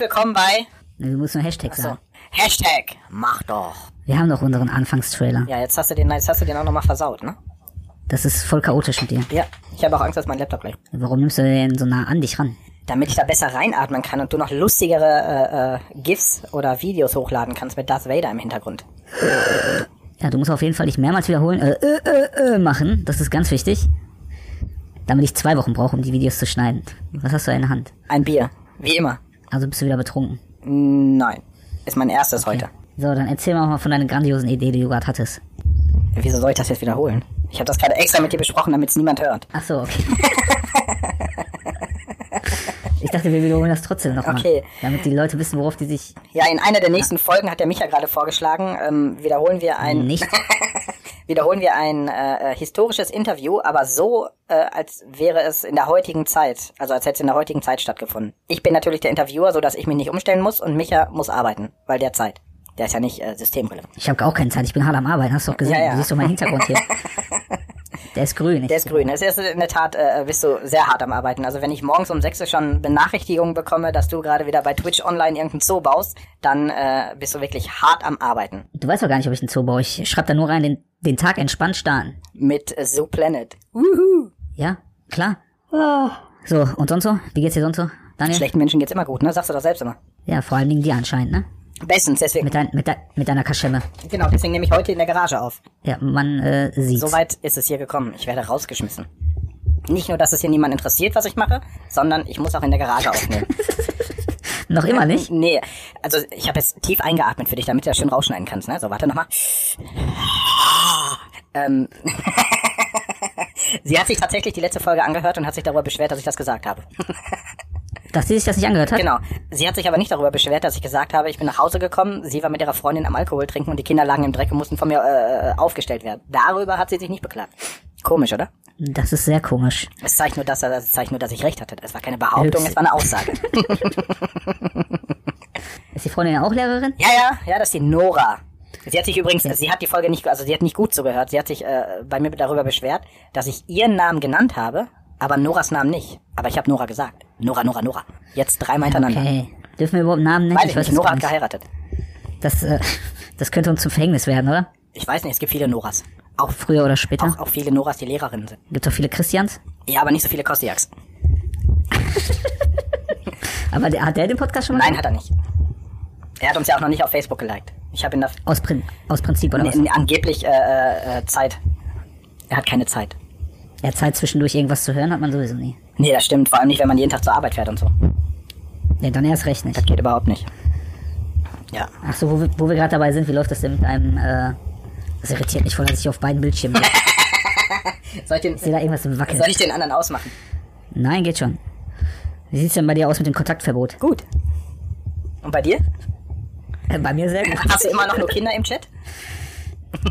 willkommen bei Wir müssen nur Hashtag so, sagen. Hashtag Mach doch. Wir haben doch unseren Anfangstrailer. Ja, jetzt hast du den, jetzt hast du den auch nochmal versaut, ne? Das ist voll chaotisch mit dir. Ja. Ich habe auch Angst, dass mein Laptop gleich. Warum nimmst du den so nah an dich ran? Damit ich da besser reinatmen kann und du noch lustigere äh, äh, GIFs oder Videos hochladen kannst mit Darth Vader im Hintergrund. Ja, du musst auf jeden Fall nicht mehrmals wiederholen, äh, äh, äh, äh, machen. Das ist ganz wichtig. Damit ich zwei Wochen brauche, um die Videos zu schneiden. Was hast du in der Hand? Ein Bier. Wie immer. Also bist du wieder betrunken. Nein. Ist mein erstes heute. So, dann erzähl mal von deiner grandiosen Idee, die du gerade hattest. Wieso soll ich das jetzt wiederholen? Ich habe das gerade extra mit dir besprochen, damit es niemand hört. Ach so, okay. ich dachte, wir wiederholen das trotzdem nochmal. Okay. Damit die Leute wissen, worauf die sich Ja, in einer der nächsten Folgen hat der Micha gerade vorgeschlagen, ähm, wiederholen wir ein nicht... wiederholen wir ein äh, äh, historisches Interview, aber so, äh, als wäre es in der heutigen Zeit, also als hätte es in der heutigen Zeit stattgefunden. Ich bin natürlich der Interviewer, so dass ich mich nicht umstellen muss und Micha muss arbeiten, weil der Zeit. Der ist ja nicht äh, systemrelevant. Ich habe auch keine Zeit, ich bin hart am Arbeiten, hast du doch gesehen. Ja, ja. Du siehst doch meinen Hintergrund hier. Der ist grün. Der ist grün. Es ist in der Tat, äh, bist du sehr hart am Arbeiten. Also wenn ich morgens um 6 Uhr schon Benachrichtigungen bekomme, dass du gerade wieder bei Twitch online irgendeinen Zoo baust, dann äh, bist du wirklich hart am Arbeiten. Du weißt doch gar nicht, ob ich einen Zoo baue. Ich schreib da nur rein, den, den Tag entspannt starten. Mit äh, Zoo Planet. Ja, klar. So, und sonst so? Wie geht's dir sonst so, Daniel? Schlechten Menschen geht's immer gut, ne? Sagst du doch selbst immer. Ja, vor allen Dingen dir anscheinend, ne? Bestens, deswegen. Mit, dein, mit, de, mit deiner Kaschemme. genau, deswegen nehme ich heute in der Garage auf. Ja, man äh, sieht's. Soweit ist es hier gekommen. Ich werde rausgeschmissen. Nicht nur, dass es hier niemand interessiert, was ich mache, sondern ich muss auch in der Garage aufnehmen. Noch immer nicht? nee, also ich habe jetzt tief eingeatmet für dich, damit du das schön rausschneiden kannst. Ne? So, warte nochmal. ähm, Sie hat sich tatsächlich die letzte Folge angehört und hat sich darüber beschwert, dass ich das gesagt habe. Dass sie sich das nicht angehört hat? Genau. Sie hat sich aber nicht darüber beschwert, dass ich gesagt habe, ich bin nach Hause gekommen, sie war mit ihrer Freundin am Alkohol trinken und die Kinder lagen im Dreck und mussten von mir äh, aufgestellt werden. Darüber hat sie sich nicht beklagt. Komisch, oder? Das ist sehr komisch. Es zeigt nur, dass, es zeigt nur, dass ich recht hatte. Es war keine Behauptung, Höchst- es war eine Aussage. Ist die Freundin auch Lehrerin? ja, ja, ja, das ist die Nora. Sie hat sich übrigens, sie hat die Folge nicht, also sie hat nicht gut zugehört. Sie hat sich äh, bei mir darüber beschwert, dass ich ihren Namen genannt habe, aber Noras Namen nicht. Aber ich habe Nora gesagt. Nora, Nora, Nora. Jetzt dreimal hintereinander. Okay. Dürfen wir überhaupt Namen nennen? Weiß ich nicht, es Nora hat nicht. geheiratet. Das, äh, das könnte uns zum Verhängnis werden, oder? Ich weiß nicht, es gibt viele Noras. Auch, Früher oder später. auch, auch viele Noras, die Lehrerinnen sind. Gibt auch viele Christians. Ja, aber nicht so viele Kostiaks. Aber der, hat der den Podcast schon mal Nein, hat er nicht. Er hat uns ja auch noch nicht auf Facebook geliked. Ich habe ihn da Aus, Prin aus Prinzip oder was? angeblich äh, äh, äh, Zeit. Er hat keine Zeit. Ja, Zeit zwischendurch irgendwas zu hören hat man sowieso nie. Nee, das stimmt. Vor allem nicht, wenn man jeden Tag zur Arbeit fährt und so. Ja, dann erst recht nicht. Das geht überhaupt nicht. Ja. Ach so, wo wir, wo wir gerade dabei sind, wie läuft das denn mit einem, äh, das irritiert mich voll, dass ich auf beiden Bildschirmen bin. Soll ich den, Ich da irgendwas im Wackeln. soll ich den anderen ausmachen? Nein, geht schon. Wie sieht's denn bei dir aus mit dem Kontaktverbot? Gut. Und bei dir? Äh, bei mir sehr gut. Hast du immer noch nur Kinder im Chat?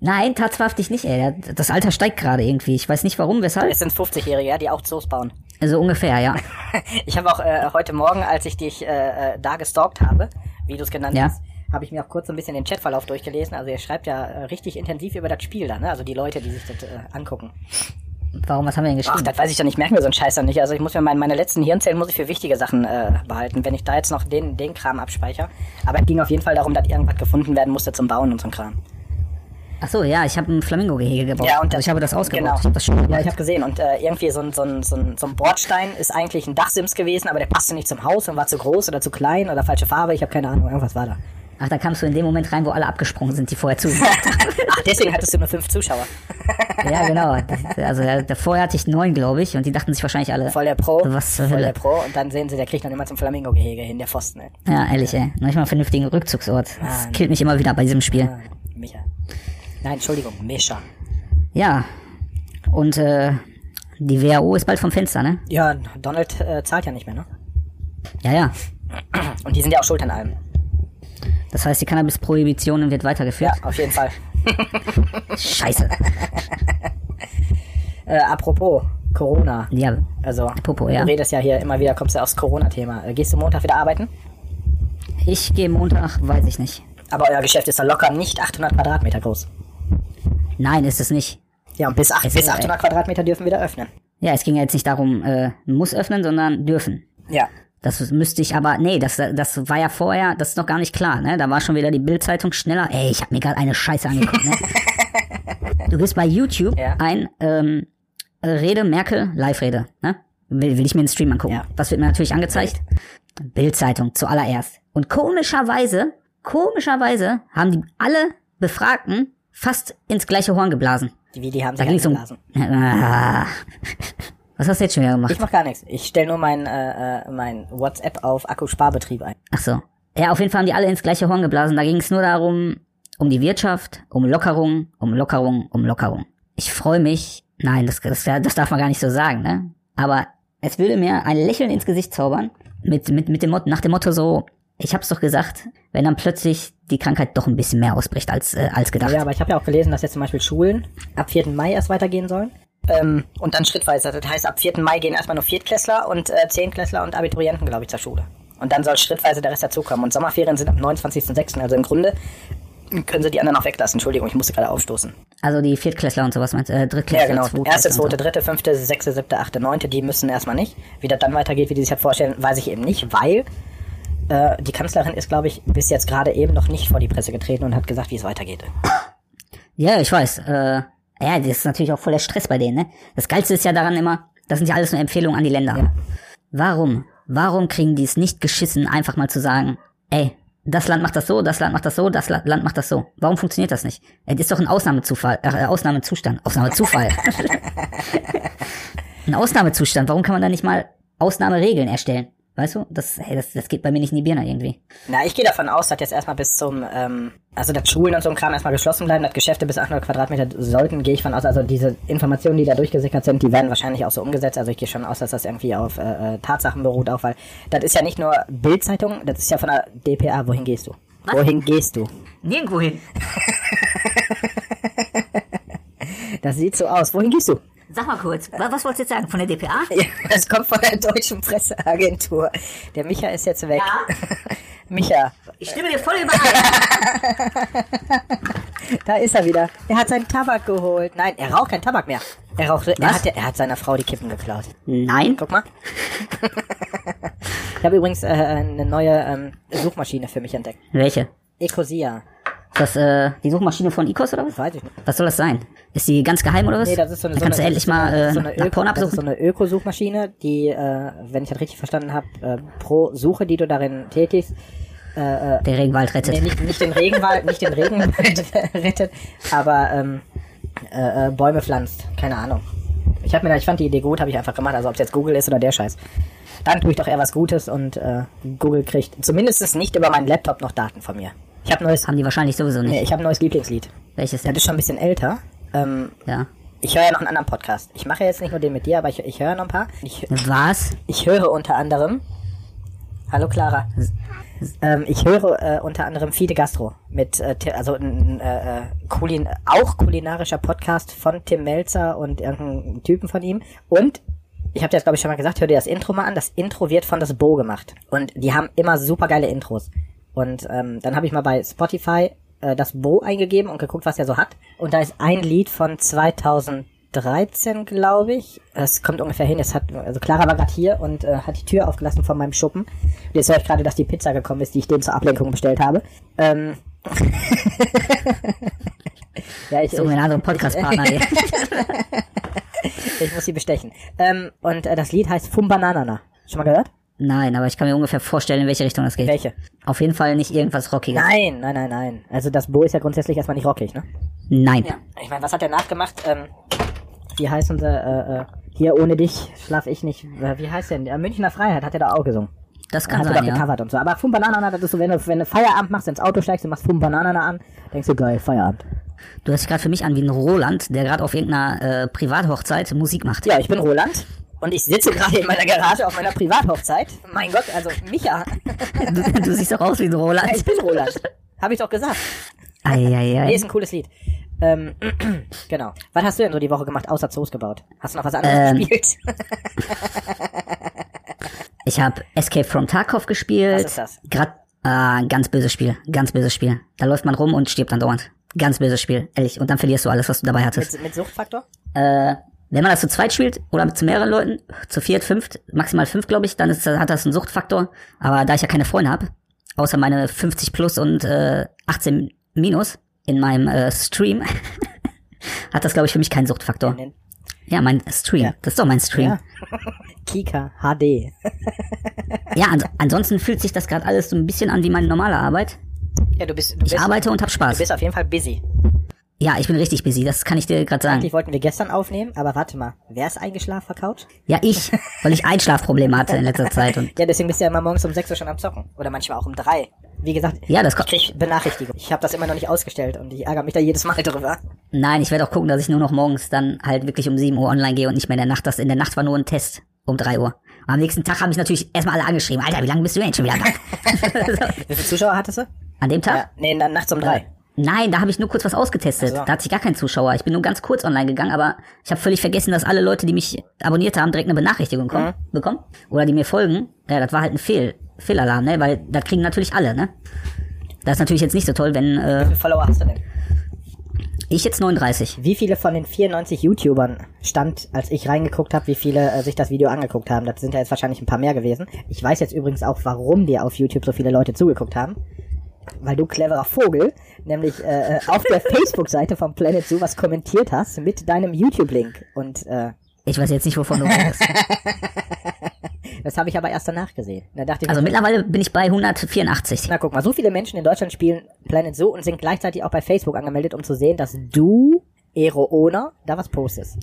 Nein, tatsächlich nicht, ey. Das Alter steigt gerade irgendwie. Ich weiß nicht warum, weshalb. Es sind 50-Jährige, ja, die auch Zoos bauen. Also ungefähr, ja. Ich habe auch äh, heute Morgen, als ich dich äh, äh, da gestalkt habe, wie du es genannt Ja. hast, habe ich mir auch kurz so ein bisschen den Chatverlauf durchgelesen. Also ihr schreibt ja äh, richtig intensiv über das Spiel da, ne? Also die Leute, die sich das äh, angucken. Warum, was haben wir denn Ach, geschrieben? das weiß ich doch nicht, merken wir so einen Scheiß dann nicht. Also ich muss mir meine, meine letzten Hirnzellen muss ich für wichtige Sachen äh, behalten, wenn ich da jetzt noch den, den Kram abspeichere. Aber es ging auf jeden Fall darum, dass irgendwas gefunden werden musste zum Bauen und zum Kram. Ach so, ja, ich habe ein Flamingo-Gehege gebaut. Ja, und also ich habe das ausgebaut. Genau. Ich habe das schon Ja, gemacht. ich habe gesehen. Und äh, irgendwie so ein, so, ein, so, ein, so ein Bordstein ist eigentlich ein Dachsims gewesen, aber der passte nicht zum Haus und war zu groß oder zu klein oder falsche Farbe. Ich habe keine Ahnung, irgendwas war da. Ach, da kamst du in dem Moment rein, wo alle abgesprungen sind, die vorher zu. Ach, deswegen hattest du nur fünf Zuschauer. ja, genau. Das, also da, da vorher hatte ich neun, glaube ich, und die dachten sich wahrscheinlich alle. Voll der Pro. Was voll Hölle? der Pro. Und dann sehen sie, der kriegt noch immer zum Flamingo-Gehege hin, der Pfosten. Ey. Ja, ehrlich, ey. Noch nicht mal einen vernünftigen Rückzugsort. Das Mann. killt mich immer wieder bei diesem Spiel. Ah, Micha. Nein, Entschuldigung, Mischa. Ja. Und äh, die WHO ist bald vom Fenster, ne? Ja, Donald äh, zahlt ja nicht mehr, ne? Ja, ja. Und die sind ja auch schuld an allem. Das heißt, die Cannabis-Prohibition wird weitergeführt. Ja, auf jeden Fall. Scheiße. Äh, apropos Corona. Ja, Also, Popo, ja. du redest ja hier immer wieder, kommst du aufs Corona-Thema. Äh, gehst du Montag wieder arbeiten? ich gehe Montag, weiß ich nicht. Aber euer Geschäft ist da locker nicht 800 Quadratmeter groß. Nein, ist es nicht. Ja, und bis, acht, Es bis ist, äh, 800 Quadratmeter dürfen wir da öffnen. Ja, es ging ja jetzt nicht darum, äh, muss öffnen, sondern dürfen. Ja. Das müsste ich aber, nee, das, das war ja vorher, das ist noch gar nicht klar, ne? Da war schon wieder die Bildzeitung schneller. Ey, ich habe mir gerade eine Scheiße angeguckt, ne? Du bist bei YouTube Ja. ein ähm, Rede Merkel Live-Rede, ne? Will, will ich mir den Stream angucken. Ja. Was wird mir natürlich angezeigt? Bildzeitung zuallererst. Und komischerweise, komischerweise haben die alle Befragten fast ins gleiche Horn geblasen. Die, wie, die haben Da sich um. Ah. Was hast du jetzt schon wieder gemacht? Ich mach gar nichts. Ich stelle nur mein, äh, äh, mein WhatsApp auf Akkusparbetrieb ein. Ach so. Ja, auf jeden Fall haben die alle ins gleiche Horn geblasen. Da ging es nur darum, um die Wirtschaft, um Lockerung, um Lockerung, um Lockerung. Ich freue mich. Nein, das, das, das darf man gar nicht so sagen, ne? Aber es würde mir ein Lächeln ins Gesicht zaubern, mit, mit, mit dem Motto, nach dem Motto so, ich hab's doch gesagt, wenn dann plötzlich die Krankheit doch ein bisschen mehr ausbricht als, äh, als gedacht. Ja, aber ich habe ja auch gelesen, dass jetzt zum Beispiel Schulen ab 4. Mai erst weitergehen sollen. Ähm, und dann schrittweise. Das heißt, ab 4. Mai gehen erstmal nur Viertklässler und äh, Zehntklässler und Abiturienten, glaube ich, zur Schule. Und dann soll schrittweise der Rest dazukommen. Und Sommerferien sind am 29.06. Also im Grunde können sie die anderen auch weglassen. Entschuldigung, ich musste gerade aufstoßen. Also die Viertklässler und sowas meinst du? Äh, Ja, Drittklässler, genau. Zweitklässler Erste, und so. zweite, dritte, fünfte, sechste, siebte, achte, neunte, die müssen erstmal nicht. Wie das dann weitergeht, wie die sich das vorstellen, weiß ich eben nicht, weil äh, die Kanzlerin ist, glaube ich, bis jetzt gerade eben noch nicht vor die Presse getreten und hat gesagt, wie es weitergeht. Ja, ich weiß. Äh, ja, das ist natürlich auch voll der Stress bei denen, ne? Das Geilste ist ja daran immer, das sind ja alles nur Empfehlungen an die Länder. Warum? Warum kriegen die es nicht geschissen, einfach mal zu sagen, ey, das Land macht das so, das Land macht das so, das La- Land macht das so. Warum funktioniert das nicht? Es ist doch ein Ausnahmezufall, äh, Ausnahmezustand, Ausnahmezufall. ein Ausnahmezustand. Warum kann man da nicht mal Ausnahmeregeln erstellen? Weißt du? Das, hey, das, das geht bei mir nicht in die Birne irgendwie. Na, ich gehe davon aus, dass jetzt erstmal bis zum, ähm, also dass Schulen und so ein Kram erstmal geschlossen bleiben, dass Geschäfte bis 800 Quadratmeter sollten, gehe ich von aus. Also diese Informationen, die da durchgesickert sind, die werden wahrscheinlich auch so umgesetzt. Also ich gehe schon aus, dass das irgendwie auf äh, äh, Tatsachen beruht, auch weil das ist ja nicht nur Bildzeitung, das ist ja von der DPA. Wohin gehst du? Wohin gehst du? Nirgendwo hin. Das sieht so aus. Wohin gehst du? Sag mal kurz, wa- was wolltest du jetzt sagen? Von der DPA? Ja, das kommt von der deutschen Presseagentur. Der Micha ist jetzt weg. Ja. Micha, Ich stimme dir voll überein. da ist er wieder. Er hat seinen Tabak geholt. Nein, er raucht keinen Tabak mehr. Er raucht, er hat, er hat seiner Frau die Kippen geklaut. Nein. Guck mal. ich habe übrigens äh, eine neue ähm, Suchmaschine für mich entdeckt. Welche? Ecosia. Ist das äh, die Suchmaschine von Icos oder was? Weiß ich nicht. Was soll das sein? Ist die ganz geheim oder was? Nee, das ist so eine, Dann so kannst eine, du endlich mal äh, so eine, nach das ist so suchen. eine Ökosuchmaschine, die, äh, wenn ich das richtig verstanden habe, äh, pro Suche, die du darin tätigst, Der Regenwald rettet. Nee, nicht, nicht den Regenwald, nicht den Regenwald rettet, aber ähm, äh, äh, Bäume pflanzt. Keine Ahnung. Ich hab mir, da- ich fand die Idee gut, habe ich einfach gemacht. Also ob es jetzt Google ist oder der Scheiß. Dann tue ich doch eher was Gutes und äh, Google kriegt zumindest nicht über meinen Laptop noch Daten von mir. Ich habe neues, Haben die wahrscheinlich sowieso nicht. nee, ich habe ein neues Lieblingslied. Welches Das denn? ist schon ein bisschen älter. Ähm, Ja. ich höre ja noch einen anderen Podcast. Ich mache jetzt nicht nur den mit dir, aber ich, ich höre noch ein paar. Ich, Was? ich höre unter anderem. Hallo Clara. Ähm, ich höre äh, unter anderem Fide Gastro mit äh, also ein äh, äh, Kulin auch kulinarischer Podcast von Tim Melzer und irgendeinem Typen von ihm und ich habe dir das glaube ich schon mal gesagt, hör dir das Intro mal an. Das Intro wird von das Bo gemacht und die haben immer super geile Intros. Und ähm, dann habe ich mal bei Spotify äh, das Bo eingegeben und geguckt, was er so hat. Und da ist ein Lied von 2013, glaube ich. Es kommt ungefähr hin. Es hat, also Clara war gerade hier und äh, hat die Tür aufgelassen von meinem Schuppen. Und jetzt höre ich gerade, dass die Pizza gekommen ist, die ich dem zur Ablenkung bestellt habe. Ähm. ja, ich, So ein anderer Podcast-Partner hier. ich, ich muss sie bestechen. Ähm, und äh, das Lied heißt Fumbananana. Schon mal gehört? Nein, aber ich kann mir ungefähr vorstellen, in welche Richtung das geht. Welche? Auf jeden Fall nicht irgendwas Rockiges. Nein, nein, nein, nein. Also das Bo ist ja grundsätzlich erstmal nicht rockig, ne? Nein. Ich meine, was hat er nachgemacht? Ähm, wie heißen sie? Äh, äh, hier ohne dich schlaf ich nicht. Äh, wie heißt denn? Äh, Münchner Freiheit hat er da auch gesungen. Das kann hat er sein, doch ja. gecovert und so. Aber Fum Banana, das ist so, wenn du, wenn du Feierabend machst, ins Auto steigst und machst Fum Banana an, denkst du, geil, Feierabend. Du hörst dich gerade für mich an wie ein Roland, der gerade auf irgendeiner äh, Privathochzeit Musik macht. Ja, ich bin Roland. Und ich sitze gerade in meiner Garage auf meiner Privathochzeit. Mein Gott, also Micha. Du, du siehst doch aus wie ein Roland. ich bin Roland. Habe ich doch gesagt. Nee, Eieiei. ist ein cooles Lied. Ähm, genau. Was hast du denn so die Woche gemacht, außer Zoos gebaut? Hast du noch was anderes Ähm, gespielt? Ich habe Escape from Tarkov gespielt. Was ist das? Grad, Ah, ein ganz böses Spiel. Ganz böses Spiel. Da läuft man rum und stirbt dann dauernd. Ganz böses Spiel, ehrlich. Und dann verlierst du alles, was du dabei hattest. Mit, mit Suchtfaktor? Äh, wenn man das zu zweit spielt oder mit zu mehreren Leuten, zu viert, fünft, maximal fünf, glaube ich, dann ist, hat das einen Suchtfaktor. Aber da ich ja keine Freunde habe, außer meine 50 plus und äh, 18 minus in meinem äh, Stream, hat das, glaube ich, für mich keinen Suchtfaktor. Ja, mein Stream. Ja. Das ist doch mein Stream. Ja. Kika HD. Ja, ans ansonsten fühlt sich das gerade alles so ein bisschen an wie meine normale Arbeit. Ja, du bist, du Ich bist, arbeite und hab du Spaß. bist auf jeden Fall busy. Ja, ich bin richtig busy, das kann ich dir gerade sagen. Eigentlich wollten wir gestern aufnehmen, aber warte mal. Wer ist eingeschlafen Couch? Ja, ich, weil ich Einschlafprobleme hatte in letzter Zeit. Und Ja, deswegen bist du ja immer morgens um 6 Uhr schon am Zocken. Oder manchmal auch um 3. Wie gesagt, ja, das ich krieg Benachrichtigung. Ich habe das immer noch nicht ausgestellt und ich ärgere mich da jedes Mal drüber. Nein, ich werde auch gucken, dass ich nur noch morgens dann halt wirklich um 7 Uhr online gehe und nicht mehr in der Nacht. Das in der Nacht war nur ein Test um 3 Uhr. Am nächsten Tag haben mich natürlich erstmal alle angeschrieben. Alter, wie lange bist du denn schon wieder wach? Wie viele Zuschauer hattest du? An dem Tag? Ja, nee, na, nachts um 3. Nein, da habe ich nur kurz was ausgetestet. Ach so. Da hatte ich gar keinen Zuschauer. Ich bin nur ganz kurz online gegangen, aber ich habe völlig vergessen, dass alle Leute, die mich abonniert haben, direkt eine Benachrichtigung kommen, Mhm. bekommen. Oder die mir folgen. Ja, das war halt ein Fehl, Fehlalarm, ne? Weil das kriegen natürlich alle, ne? Das ist natürlich jetzt nicht so toll, wenn Wie äh, viele Follower hast du denn? ich jetzt 39. Wie viele von den 94 YouTubern stand, als ich reingeguckt habe, wie viele äh, sich das Video angeguckt haben? Das sind ja jetzt wahrscheinlich ein paar mehr gewesen. Ich weiß jetzt übrigens auch, warum dir auf YouTube so viele Leute zugeguckt haben. Weil du cleverer Vogel, nämlich äh, äh, auf der Facebook-Seite von Planet Zoo was kommentiert hast mit deinem YouTube-Link. Und äh, Ich weiß jetzt nicht, wovon du redest. das habe ich aber erst danach gesehen. Da dachte ich, Also mir, mittlerweile bin ich bei 184. na guck mal, so viele Menschen in Deutschland spielen Planet Zoo und sind gleichzeitig auch bei Facebook angemeldet, um zu sehen, dass du, Eroona, da was postest.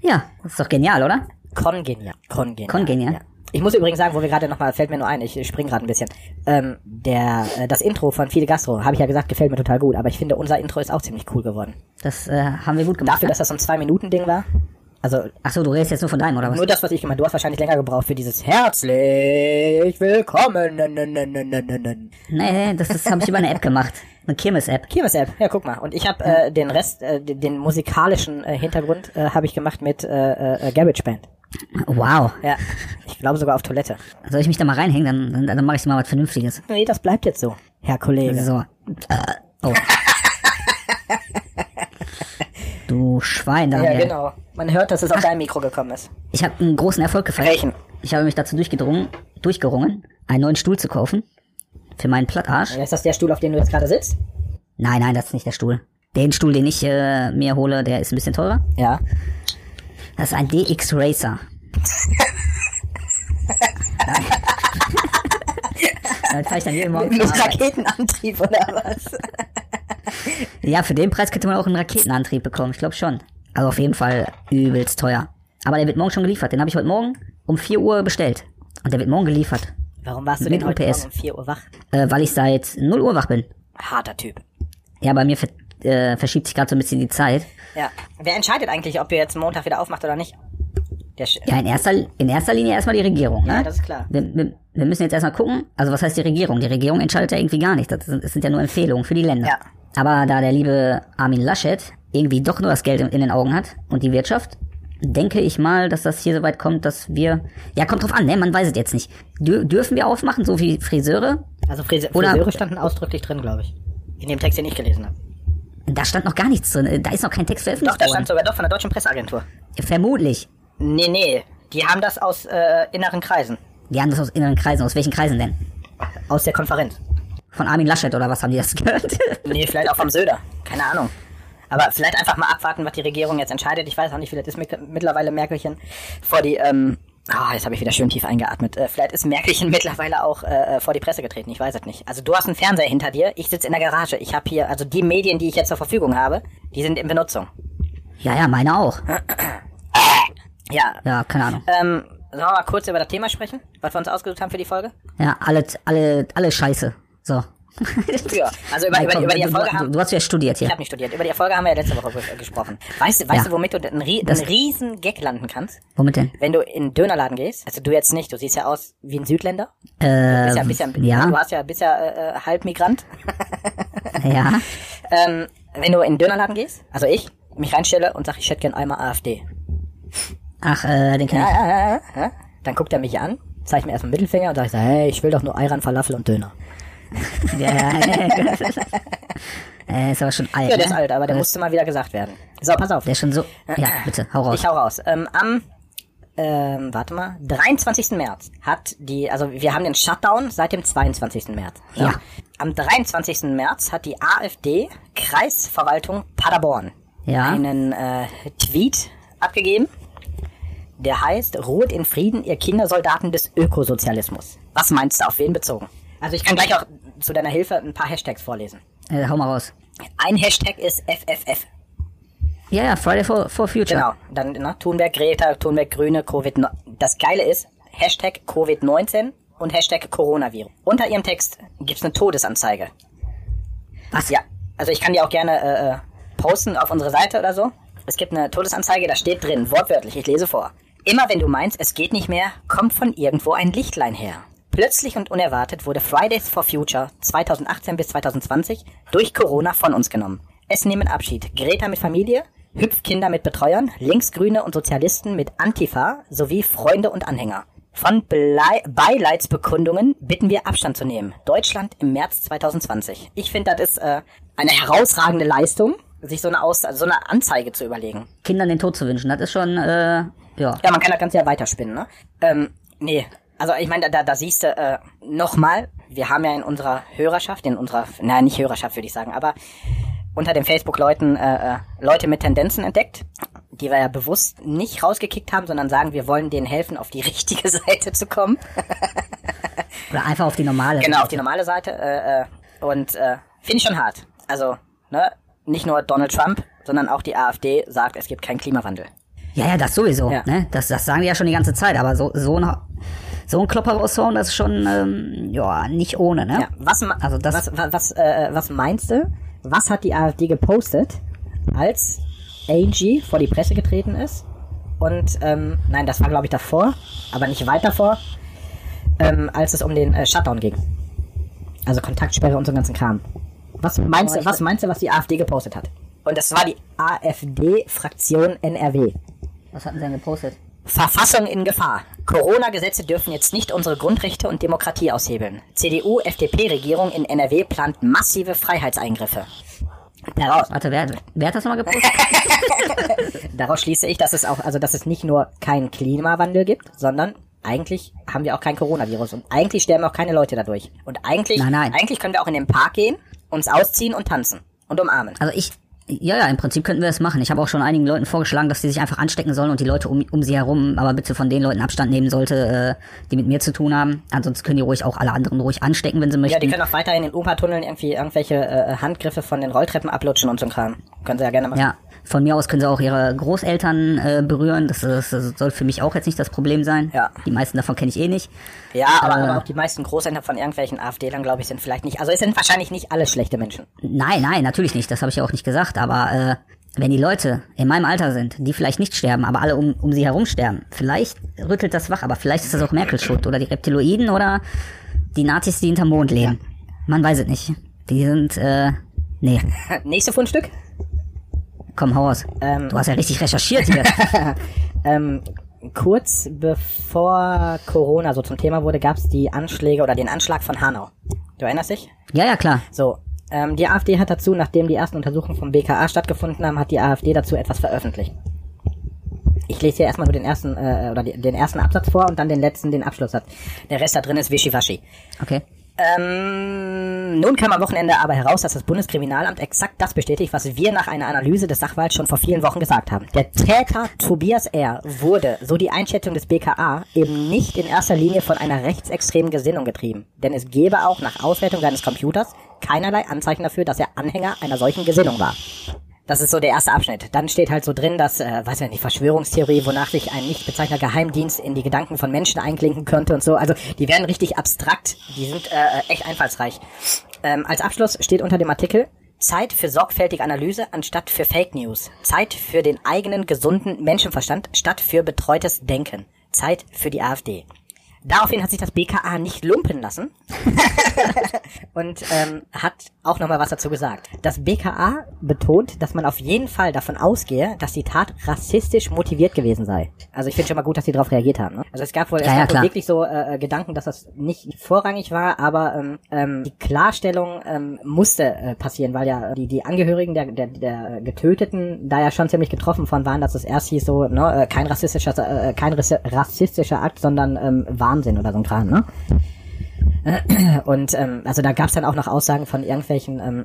Ja, das ist doch genial, oder? Kongenial. Kongenial. Kongenial. Ja. Ich muss übrigens sagen, wo wir gerade nochmal, fällt mir nur ein, ich spring gerade ein bisschen. Ähm, der, äh, das Intro von Fide Gastro, habe ich ja gesagt, gefällt mir total gut, aber ich finde, unser Intro ist auch ziemlich cool geworden. Das äh, haben wir gut gemacht. Dafür, ne? dass das so ein Zwei-Minuten-Ding war. Also, Ach so, du redest jetzt nur von deinem, oder was? nur das, was ich gemacht Du hast wahrscheinlich länger gebraucht für dieses Herzlich willkommen. Nee, das, das habe ich über eine App gemacht. Eine Kirmes-App. Kirmes-App, ja, guck mal. Und ich habe äh, den Rest, äh, den, den musikalischen äh, Hintergrund, äh, habe ich gemacht mit äh, äh, GarageBand. Wow. Ja, ich glaube sogar auf Toilette. Soll ich mich da mal reinhängen? Dann, dann, dann mache ich mal was Vernünftiges. Nee, das bleibt jetzt so, Herr Kollege. So. Äh, oh. Du Schwein, da. Ja, genau. Man hört, dass es auf dein Mikro gekommen ist. Ich habe einen großen Erfolg gefeiert. Welchen? Ich habe mich dazu durchgedrungen, durchgerungen, einen neuen Stuhl zu kaufen. Für meinen Plattarsch. Ja, Ist das der Stuhl, auf dem du jetzt gerade sitzt? Nein, nein, das ist nicht der Stuhl. Den Stuhl, den ich äh, mir hole, der ist ein bisschen teurer. Ja. Das ist ein DX Racer. Damit fahre ich dann jeden Morgen Mit. Raketenantrieb oder was? Ja, für den Preis könnte man auch einen Raketenantrieb bekommen. Ich glaube schon. Also auf jeden Fall übelst teuer. Aber der wird morgen schon geliefert. Den habe ich heute Morgen um 4 Uhr bestellt. Und der wird morgen geliefert. Warum warst du Mit denn heute UPS. Morgen um 4 Uhr wach? Äh, weil ich seit 0 Uhr wach bin. Harter Typ. Ja, bei mir ver äh, verschiebt sich gerade so ein bisschen die Zeit. Ja. Wer entscheidet eigentlich, ob ihr jetzt Montag wieder aufmacht oder nicht? Ja, in erster, in erster Linie erstmal die Regierung. Ne? Ja, das ist klar. Wir, wir, wir müssen jetzt erstmal gucken. Also was heißt die Regierung? Die Regierung entscheidet ja irgendwie gar nicht. Das sind, das sind ja nur Empfehlungen für die Länder. Ja. Aber da der liebe Armin Laschet irgendwie doch nur das Geld in, den Augen hat und die Wirtschaft, denke ich mal, dass das hier so weit kommt, dass wir... Ja, kommt drauf an, ne? Man weiß es jetzt nicht. Dür dürfen wir aufmachen, so wie Friseure? Also Frise Oder- Friseure standen ausdrücklich drin, glaube ich. In dem Text, den ich gelesen habe. Da stand noch gar nichts drin. Da ist noch kein Text Doch, veröffentlicht da stand sogar doch von der Deutschen Presseagentur. Vermutlich. Nee, nee. Die haben das aus äh, inneren Kreisen. Die haben das aus inneren Kreisen. Aus welchen Kreisen denn? Aus der Konferenz. Von Armin Laschet oder was haben die das gehört? Nee, vielleicht auch vom Söder. Keine Ahnung. Aber vielleicht einfach mal abwarten, was die Regierung jetzt entscheidet. Ich weiß auch nicht, vielleicht ist mit, mittlerweile Merkelchen vor die, ähm, ah, jetzt habe ich wieder schön tief eingeatmet. Äh, vielleicht ist Merkelchen mittlerweile auch äh, vor die Presse getreten. Ich weiß es nicht. Also du hast einen Fernseher hinter dir. Ich sitze in der Garage. Ich habe hier, also die Medien, die ich jetzt zur Verfügung habe, die sind in Benutzung. ja, ja, meine auch. Ja. Ja, keine Ahnung. Ähm, sollen wir mal kurz über das Thema sprechen, was wir uns ausgesucht haben für die Folge? Ja, alle, alle, alle Scheiße. So. Ja, also über, Nein, über, komm, über die du, Erfolge du, haben... du hast ja studiert Ich hier. habe nicht studiert. Über die Erfolge haben wir ja letzte Woche ges- gesprochen. Weißt, du- weißt Ja. du, womit du einen, einen riesen Gag landen kannst? Womit denn? Wenn du in einen Dönerladen gehst, also du jetzt nicht, du siehst ja aus wie ein Südländer. Äh, Bist ja, bist ja, ja, Du hast ja, bist ja äh, äh, halb Migrant. ja. Ähm, wenn du in einen Dönerladen gehst, also ich, mich reinstelle und sag, ich hätte gern einmal AfD. Ach, äh, den kenn Ja, ich. ja, ja, ja. Dann guckt er mich an, zeigt mir erstmal Mittelfinger und sagt, hey, ich will doch nur Ayran, Falafel und Döner. Ja, ja, äh, ist aber schon alt. Ja, der ist ne? alt, aber der Äh, musste mal wieder gesagt werden. So, pass auf. Der ist schon so. Ja, bitte, hau raus. Ich hau raus. Ähm, am, ähm, warte mal, 23. März hat die, also wir haben den Shutdown seit dem 22. März. Ja. Am 23. März hat die AfD Kreisverwaltung Paderborn Ja. einen äh, Tweet abgegeben, der heißt, ruht in Frieden, ihr Kindersoldaten des Ökosozialismus. Was meinst du, auf wen bezogen? Also ich kann gleich auch zu deiner Hilfe ein paar Hashtags vorlesen. Äh, hau mal raus. Ein Hashtag ist FFF. Ja, ja, Friday for, for Future. Genau. Dann ne, Thunberg Greta, Thunberg Grüne, Covid. -19. Das Geile ist, Hashtag Covid-19 und Hashtag Coronavirus. Unter ihrem Text gibt's eine Todesanzeige. Was? Ja, also ich kann die auch gerne äh, äh, posten auf unsere Seite oder so. Es gibt eine Todesanzeige, da steht drin, wortwörtlich, ich lese vor. Immer wenn du meinst, es geht nicht mehr, kommt von irgendwo ein Lichtlein her. Plötzlich und unerwartet wurde Fridays for Future 2018 bis 2020 durch Corona von uns genommen. Es nehmen Abschied Greta mit Familie, Hüpfkinder mit Betreuern, Linksgrüne und Sozialisten mit Antifa sowie Freunde und Anhänger. Von Blei Beileidsbekundungen bitten wir Abstand zu nehmen. Deutschland im März 2020. Ich finde, das ist äh, eine herausragende Leistung, sich so eine, Aus so eine Anzeige zu überlegen. Kindern den Tod zu wünschen, das ist schon, äh, ja. Ja, man kann das Ganze ja weiterspinnen, ne? Ähm, nee. Also ich meine, da, da siehst du äh, nochmal, wir haben ja in unserer Hörerschaft, in unserer, naja, nicht Hörerschaft würde ich sagen, aber unter den Facebook-Leuten äh, äh, Leute mit Tendenzen entdeckt, die wir ja bewusst nicht rausgekickt haben, sondern sagen, wir wollen denen helfen, auf die richtige Seite zu kommen. Oder einfach auf die normale. Genau, auf die normale Seite. Äh, äh, und äh, finde ich schon hart. Also, ne, nicht nur Donald Trump, sondern auch die AfD sagt, es gibt keinen Klimawandel. Ja, ja, das sowieso. Ja. Ne? Das, das sagen die ja schon die ganze Zeit, aber so, so, ein, so ein Klopper raushauen, das ist schon, ähm, ja, nicht ohne, ne? Ja, was, Also das- was, was, was, äh, was meinst du? Was hat die AfD gepostet, als Angie vor die Presse getreten ist? Und, ähm, nein, das war glaube ich davor, aber nicht weit davor, ähm, als es um den äh, Shutdown ging. Also Kontaktsperre und so einen ganzen Kram. Was meinst du, was meinst du, was die AfD gepostet hat? Und das war die AfD-Fraktion NRW. Was hatten sie denn gepostet? Verfassung in Gefahr. Corona-Gesetze dürfen jetzt nicht unsere Grundrechte und Demokratie aushebeln. CDU-FDP-Regierung in NRW plant massive Freiheitseingriffe. Daraus, Warte, wer, wer hat das nochmal gepostet? daraus schließe ich, dass es auch, also dass es nicht nur keinen Klimawandel gibt, sondern eigentlich haben wir auch kein Coronavirus und eigentlich sterben auch keine Leute dadurch. Und eigentlich, Nein, nein. eigentlich können wir auch in den Park gehen, uns ausziehen und tanzen und umarmen. Also ich, ja, ja, im Prinzip könnten wir das machen. Ich habe auch schon einigen Leuten vorgeschlagen, dass sie sich einfach anstecken sollen und die Leute um, um sie herum, aber bitte von den Leuten Abstand nehmen sollte, äh, die mit mir zu tun haben. Ansonsten können die ruhig auch alle anderen ruhig anstecken, wenn sie möchten. Ja, die können auch weiterhin in Upa-Tunneln irgendwie irgendwelche äh, Handgriffe von den Rolltreppen ablutschen und so Kram. Können sie ja gerne machen. Ja, von mir aus können sie auch ihre Großeltern äh, berühren. Das, das, das soll für mich auch jetzt nicht das Problem sein. Ja. Die meisten davon kenne ich eh nicht. Ja, aber, Äh. aber auch die meisten Großeltern von irgendwelchen AfD-Lern, glaube ich, sind vielleicht nicht. Also es sind wahrscheinlich nicht alle schlechte Menschen. Nein, nein, natürlich nicht. Das habe ich ja auch nicht gesagt. Aber äh, wenn die Leute in meinem Alter sind, die vielleicht nicht sterben, aber alle um, um sie herum sterben, vielleicht rüttelt das wach. Aber vielleicht ist das auch Merkel schuld oder die Reptiloiden oder die Nazis, die hinterm Mond leben. Man weiß es nicht. Die sind, äh, nee, Nächste Fundstück. Komm, hau aus. Ähm. du hast ja richtig recherchiert hier. Ähm, kurz bevor Corona so zum Thema wurde, gab es die Anschläge oder den Anschlag von Hanau. Du erinnerst dich? ja, ja, klar. So. Ähm, die AfD hat dazu, nachdem die ersten Untersuchungen vom BKA stattgefunden haben, hat die AfD dazu etwas veröffentlicht. Ich lese hier erstmal nur den ersten, äh, oder die- den ersten Absatz vor und dann den letzten, den Abschlusssatz. Der Rest da drin ist Wischiwaschi. Okay. Ähm, nun kam am Wochenende aber heraus, dass das Bundeskriminalamt exakt das bestätigt, was wir nach einer Analyse des Sachverhalts schon vor vielen Wochen gesagt haben. Der Täter Tobias R. wurde, so die Einschätzung des BKA, eben nicht in erster Linie von einer rechtsextremen Gesinnung getrieben. Denn es gäbe auch nach Auswertung seines Computers keinerlei Anzeichen dafür, dass er Anhänger einer solchen Gesinnung war. Das ist so der erste Abschnitt. Dann steht halt so drin, dass, äh, weiß ich nicht, Verschwörungstheorie, wonach sich ein nicht bezeichneter Geheimdienst in die Gedanken von Menschen einklinken könnte und so. Also die werden richtig abstrakt. Die sind äh, echt einfallsreich. Ähm, als Abschluss steht unter dem Artikel Zeit für sorgfältige Analyse anstatt für Fake News. Zeit für den eigenen gesunden Menschenverstand statt für betreutes Denken. Zeit für die AfD. Daraufhin hat sich das BKA nicht lumpen lassen und ähm, hat auch nochmal was dazu gesagt. Das BKA betont, dass man auf jeden Fall davon ausgehe, dass die Tat rassistisch motiviert gewesen sei. Also ich finde schon mal gut, dass sie darauf reagiert haben. Ne? Also es gab wohl, es Ja, ja, gab wohl wirklich so äh, äh, Gedanken, dass das nicht vorrangig war, aber ähm, ähm, die Klarstellung ähm, musste äh, passieren, weil ja die, die Angehörigen der, der, der Getöteten da ja schon ziemlich getroffen von waren, dass es erst hieß so, ne, äh, kein rassistischer, äh, kein rassi- rassistischer Akt, sondern ähm, Wahnsinn oder so ein Kram, ne? Und ähm, also da gab es dann auch noch Aussagen von irgendwelchen ähm,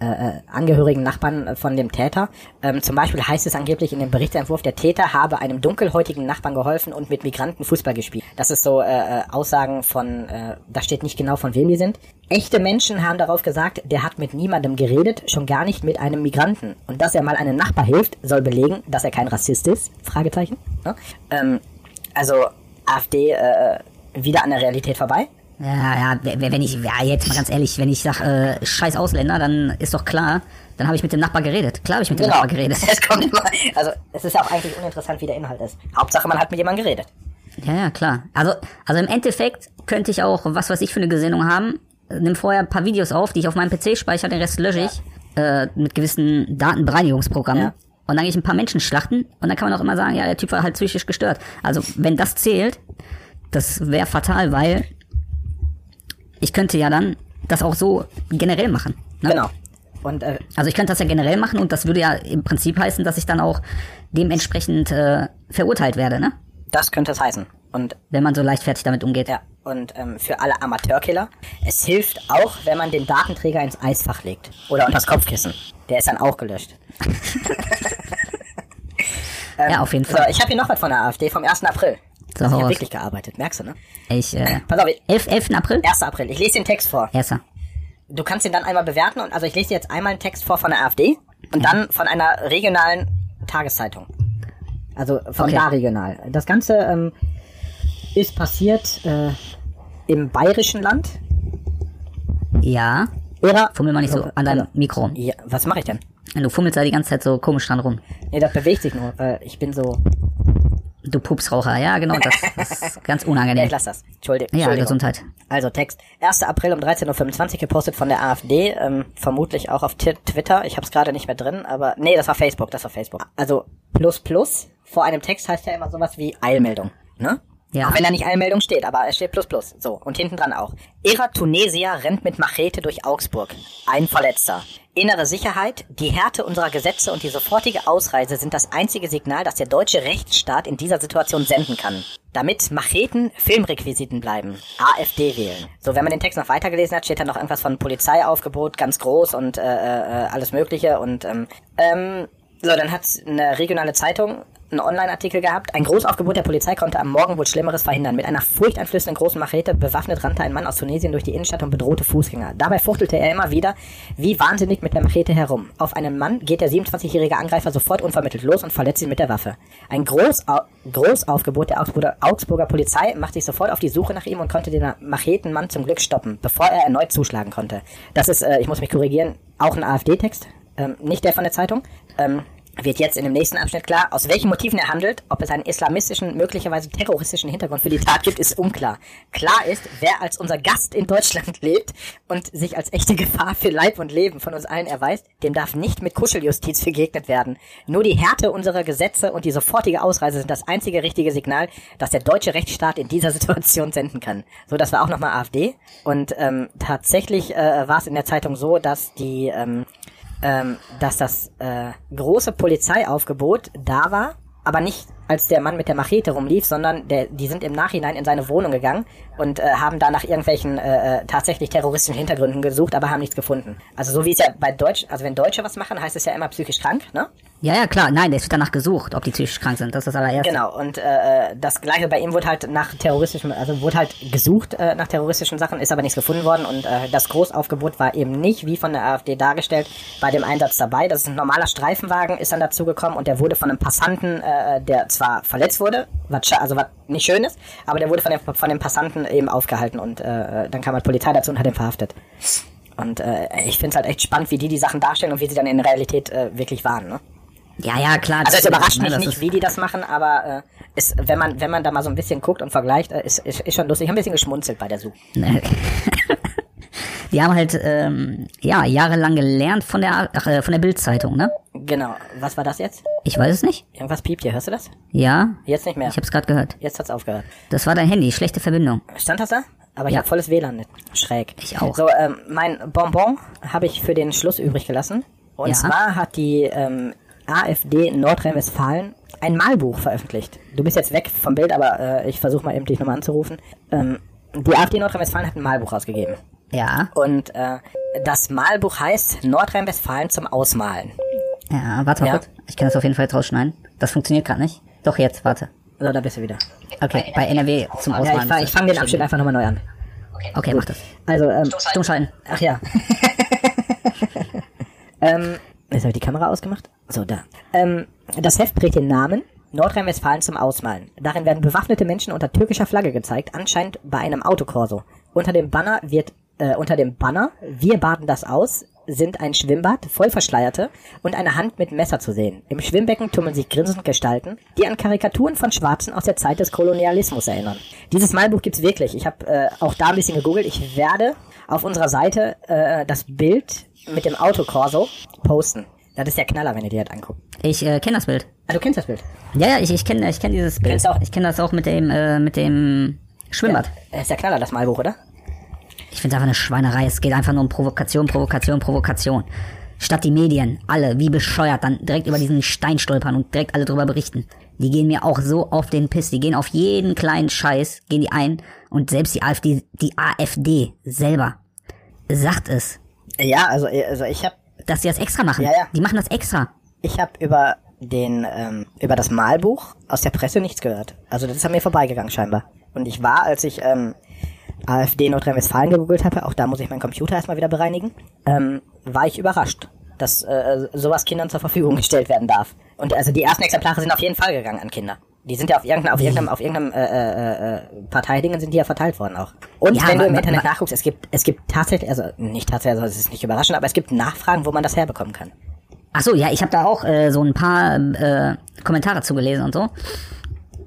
äh, äh, angehörigen Nachbarn äh, von dem Täter. Ähm, zum Beispiel heißt es angeblich in dem Berichtsentwurf, der Täter habe einem dunkelhäutigen Nachbarn geholfen und mit Migranten Fußball gespielt. Das ist so äh, äh, Aussagen von, äh, da steht nicht genau von wem die sind. Echte Menschen haben darauf gesagt, der hat mit niemandem geredet, schon gar nicht mit einem Migranten. Und dass er mal einem Nachbar hilft, soll belegen, dass er kein Rassist ist. Fragezeichen. Ja? Ähm, also AfD äh, wieder an der Realität vorbei. Ja, ja, wenn ich, ja, jetzt mal ganz ehrlich, wenn ich sag, äh, scheiß Ausländer, dann ist doch klar, dann habe ich mit dem Nachbar geredet. Klar habe ich mit dem Nachbar geredet. Es kommt immer, also es ist ja auch eigentlich uninteressant, wie der Inhalt ist. Hauptsache, man hat mit jemandem geredet. Ja, ja, klar. Also, also im Endeffekt könnte ich auch, was weiß ich für eine Gesinnung haben, nimm vorher ein paar Videos auf, die ich auf meinem PC speichere, den Rest lösche ich, äh, mit gewissen Datenbereinigungsprogrammen. Ja. Und dann gehe ich ein paar Menschen schlachten und dann kann man auch immer sagen, ja, der Typ war halt psychisch gestört. Also, wenn das zählt, das wäre fatal, weil ich könnte ja dann das auch so generell machen. Ne? Genau. Und äh, Also ich könnte das ja generell machen und das würde ja im Prinzip heißen, dass ich dann auch dementsprechend äh, verurteilt werde, ne? das könnte es heißen. Und Wenn man so leichtfertig damit umgeht. ja, und ähm, für alle Amateurkiller, es hilft auch, wenn man den Datenträger ins Eisfach legt. Oder unter das Kopfkissen. Der ist dann auch gelöscht. Ja, auf jeden So, Fall. ich habe hier noch was von der AfD vom 1. April. So, Also ich habe wirklich gearbeitet, merkst du, ne? Ich, äh, Pass auf, ich- 11, 11. April? 1. April. Ich lese den Text vor. Erster. Du kannst ihn dann einmal bewerten und also ich lese dir jetzt einmal einen Text vor von der AfD und dann von einer regionalen Tageszeitung. Also von Okay. da regional. Das Ganze ähm, ist passiert äh, im bayerischen Land. Ja. Ära, Fummel mal nicht so an deinem Mikro rum. ja, was mache ich denn? Du fummelst da die ganze Zeit so komisch dran rum. Nee, das bewegt sich nur, weil ich bin so. Du Pupsraucher. Ja, genau, das, das ist ganz Ja, unangenehm. ich lass das. Entschuldigung. Ja. Gesundheit. Also Text. 1. April um 13.25 Uhr gepostet von der AfD, ähm, vermutlich auch auf Twitter. Ich habe es gerade nicht mehr drin, aber nee, das war Facebook, das war Facebook. Also plus plus vor einem Text heißt ja immer sowas wie Eilmeldung, ne? Ja. Auch wenn da nicht Eilmeldung steht, aber es steht plus plus. So, und hinten dran auch. Ära Tunesier rennt mit Machete durch Augsburg. Ein Verletzter. Innere Sicherheit, die Härte unserer Gesetze und die sofortige Ausreise sind das einzige Signal, das der deutsche Rechtsstaat in dieser Situation senden kann. Damit Macheten Filmrequisiten bleiben. AfD wählen. So, wenn man den Text noch weitergelesen hat, steht da noch irgendwas von Polizeiaufgebot, ganz groß und äh, äh, alles Mögliche und ähm, ähm, so, dann hat eine regionale Zeitung einen Online-Artikel gehabt. Ein Großaufgebot der Polizei konnte am Morgen wohl Schlimmeres verhindern. Mit einer furchteinflößenden großen Machete bewaffnet rannte ein Mann aus Tunesien durch die Innenstadt und bedrohte Fußgänger. Dabei fuchtelte er immer wieder wie wahnsinnig mit der Machete herum. Auf einen Mann geht der 27-jährige Angreifer sofort unvermittelt los und verletzt ihn mit der Waffe. Ein Großau Großaufgebot der Augsburger, Augsburger Polizei macht sich sofort auf die Suche nach ihm und konnte den Machetenmann zum Glück stoppen, bevor er erneut zuschlagen konnte. Das ist, äh, ich muss mich korrigieren, auch ein AfD-Text, ähm, nicht der von der Zeitung. Ähm, wird jetzt in dem nächsten Abschnitt klar, aus welchen Motiven er handelt. Ob es einen islamistischen, möglicherweise terroristischen Hintergrund für die Tat gibt, ist unklar. Klar ist, wer als unser Gast in Deutschland lebt und sich als echte Gefahr für Leib und Leben von uns allen erweist, dem darf nicht mit Kuscheljustiz begegnet werden. Nur die Härte unserer Gesetze und die sofortige Ausreise sind das einzige richtige Signal, das der deutsche Rechtsstaat in dieser Situation senden kann. So, das war auch nochmal AfD. Und ähm, tatsächlich äh, war es in der Zeitung so, dass die ähm, ähm, dass das äh, große Polizeiaufgebot da war, aber nicht als der Mann mit der Machete rumlief, sondern der, die sind im Nachhinein in seine Wohnung gegangen und äh, haben da nach irgendwelchen äh, äh, tatsächlich terroristischen Hintergründen gesucht, aber haben nichts gefunden. Also so wie es ja bei Deutsch, also wenn Deutsche was machen, heißt es ja immer psychisch krank, ne? Ja, ja, klar. Nein, es wird danach gesucht, ob die psychisch krank sind. Das ist das allererste. Genau, und äh, das gleiche bei ihm wurde halt nach terroristischen, also wurde halt gesucht äh, nach terroristischen Sachen, ist aber nichts gefunden worden und äh, das Großaufgebot war eben nicht, wie von der AfD dargestellt, bei dem Einsatz dabei. Das ist ein normaler Streifenwagen, ist dann dazugekommen und der wurde von einem Passanten, äh, der zwar verletzt wurde, was, also was nicht schön ist, aber der wurde von dem, von dem Passanten eben aufgehalten und äh, dann kam halt Polizei dazu und hat ihn verhaftet. Und äh, ich finde es halt echt spannend, wie die die Sachen darstellen und wie sie dann in der Realität äh, wirklich waren, ne? Ja, ja, klar. Also es das- überrascht ne, mich nicht, wie die das machen, aber äh, ist, wenn man wenn man da mal so ein bisschen guckt und vergleicht, äh, ist, ist, ist schon lustig. Ich habe ein bisschen geschmunzelt bei der Suche. Die haben halt, ähm, ja, jahrelang gelernt von der, ach, äh, von der Bildzeitung, ne? Genau. Was war das jetzt? Ich weiß es nicht. Irgendwas piept hier. Hörst du das? Ja, Jetzt nicht mehr. ich hab's gerade gehört. Jetzt hat's aufgehört. Das war dein Handy, schlechte Verbindung. Stand das da? Aber ich Ja. habe volles WLAN nicht. Schräg. Ich auch. So, ähm, mein Bonbon habe ich für den Schluss übrig gelassen. Und Ja. zwar hat die ähm, AfD Nordrhein-Westfalen ein Malbuch veröffentlicht. Du bist jetzt weg vom Bild, aber äh, ich versuche mal eben dich nochmal anzurufen. Ähm, die AfD Nordrhein-Westfalen hat ein Malbuch rausgegeben. Ja, Und äh, das Malbuch heißt Nordrhein-Westfalen zum Ausmalen. ja, warte mal Ja. kurz. Ich kann das auf jeden Fall jetzt rausschneiden. Das funktioniert gerade nicht. Doch jetzt, warte. So, da bist du wieder. Okay, bei NRW zum Ja, Ausmalen. ich, fang- ich fange den Abschnitt einfach nochmal neu an. Okay, mach das. Also, ähm, Stummschalten. Ach ja. ähm, jetzt habe ich die Kamera ausgemacht. So, da. Ähm, das Heft trägt den Namen Nordrhein-Westfalen zum Ausmalen. Darin werden bewaffnete Menschen unter türkischer Flagge gezeigt, anscheinend bei einem Autokorso. Unter dem Banner wird, äh, unter dem Banner, wir baden das aus, sind ein Schwimmbad, voll Verschleierte und eine Hand mit Messer zu sehen. Im Schwimmbecken tummeln sich grinsend Gestalten, die an Karikaturen von Schwarzen aus der Zeit des Kolonialismus erinnern. Dieses Malbuch gibt's wirklich. Ich habe äh, auch da ein bisschen gegoogelt. Ich werde auf unserer Seite äh, das Bild mit dem Autokorso posten. Das ist der Knaller, wenn ihr dir das anguckt. Ich äh, kenne das Bild. Ah, du kennst das Bild? Ja, ja, ich, ich kenne ich kenn dieses Bild. Kennst auch? Ich kenne das auch mit dem, äh, mit dem Schwimmbad. Das ist der Knaller, das Malbuch, oder? Ich finde einfach eine Schweinerei. Es geht einfach nur um Provokation, Provokation, Provokation. Statt die Medien, alle, wie bescheuert, dann direkt über diesen Stein stolpern und direkt alle drüber berichten. Die gehen mir auch so auf den Piss. Die gehen auf jeden kleinen Scheiß, gehen die ein. Und selbst die AfD, die AfD selber sagt es, Ja, also, also ich habe dass sie das extra machen. Ja, ja. Die machen das extra. ich hab über den ähm, über das Malbuch aus der Presse nichts gehört. Also das ist an mir vorbeigegangen scheinbar. Und ich war, als ich ähm, AfD Nordrhein-Westfalen gegoogelt habe, auch da muss ich meinen Computer erstmal wieder bereinigen, ähm, war ich überrascht, dass äh, sowas Kindern zur Verfügung gestellt werden darf. Und also die ersten Exemplare sind auf jeden Fall gegangen an Kinder. Die sind ja auf irgendeinem, auf irgendeinem, auf irgendeinem äh, äh, äh, Parteidingen sind die ja verteilt worden auch. Und Ja, wenn du im Internet nachguckst, es gibt, es gibt tatsächlich, also nicht tatsächlich, also es ist nicht überraschend, aber es gibt Nachfragen, wo man das herbekommen kann. Ach so, ja, ich habe da auch äh, so ein paar äh, Kommentare zugelesen und so.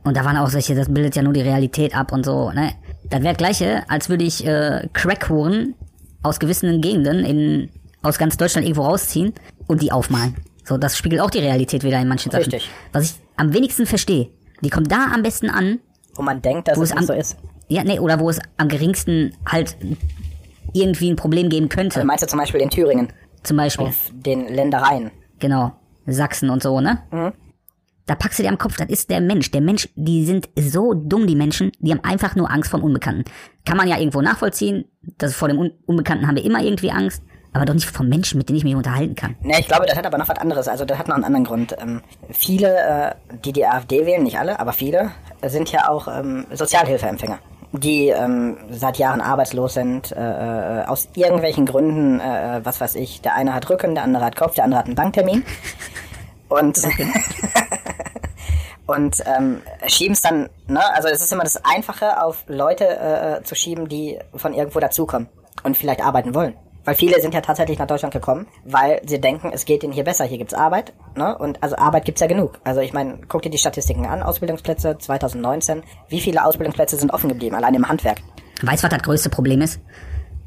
Und da waren auch solche, das bildet ja nur die Realität ab und so, ne? Das wäre gleiche, als würde ich äh, Crackhuren aus gewissen Gegenden in aus ganz Deutschland irgendwo rausziehen und die aufmalen. So, das spiegelt auch die Realität wieder in manchen Sachen. Richtig. Was ich am wenigsten verstehe, die kommen da am besten an, Wo man denkt, dass wo es es am, so ist. ja, nee, oder wo es am geringsten halt irgendwie ein Problem geben könnte. Also meinst du zum Beispiel in Thüringen, Zum Beispiel. auf den Ländereien? Genau. Sachsen und so, ne? Da packst du dir am Kopf, das ist der Mensch. Der Mensch, die sind so dumm, die Menschen, die haben einfach nur Angst vom Unbekannten. Kann man ja irgendwo nachvollziehen, dass vor dem Un Unbekannten haben wir immer irgendwie Angst, aber doch nicht vom Menschen, mit dem ich mich unterhalten kann. Ne, ich glaube, das hat aber noch was anderes. Also das hat noch einen anderen Grund. Ähm, viele, äh, die die AfD wählen, nicht alle, aber viele, äh, sind ja auch ähm, Sozialhilfeempfänger, die ähm, seit Jahren arbeitslos sind, äh, äh, aus irgendwelchen Gründen, äh, was weiß ich, der eine hat Rücken, der andere hat Kopf, der andere hat einen Banktermin. Und und ähm, schieben es dann, ne, also es ist immer das Einfache, auf Leute äh, äh, zu schieben, die von irgendwo dazukommen und vielleicht arbeiten wollen. Weil viele sind ja tatsächlich nach Deutschland gekommen, weil sie denken, es geht ihnen hier besser, hier gibt's Arbeit, ne? Und also Arbeit gibt's ja genug. Also ich meine, guck dir die Statistiken an, Ausbildungsplätze 2019, wie viele Ausbildungsplätze sind offen geblieben, allein im Handwerk? Weißt du, was das größte Problem ist?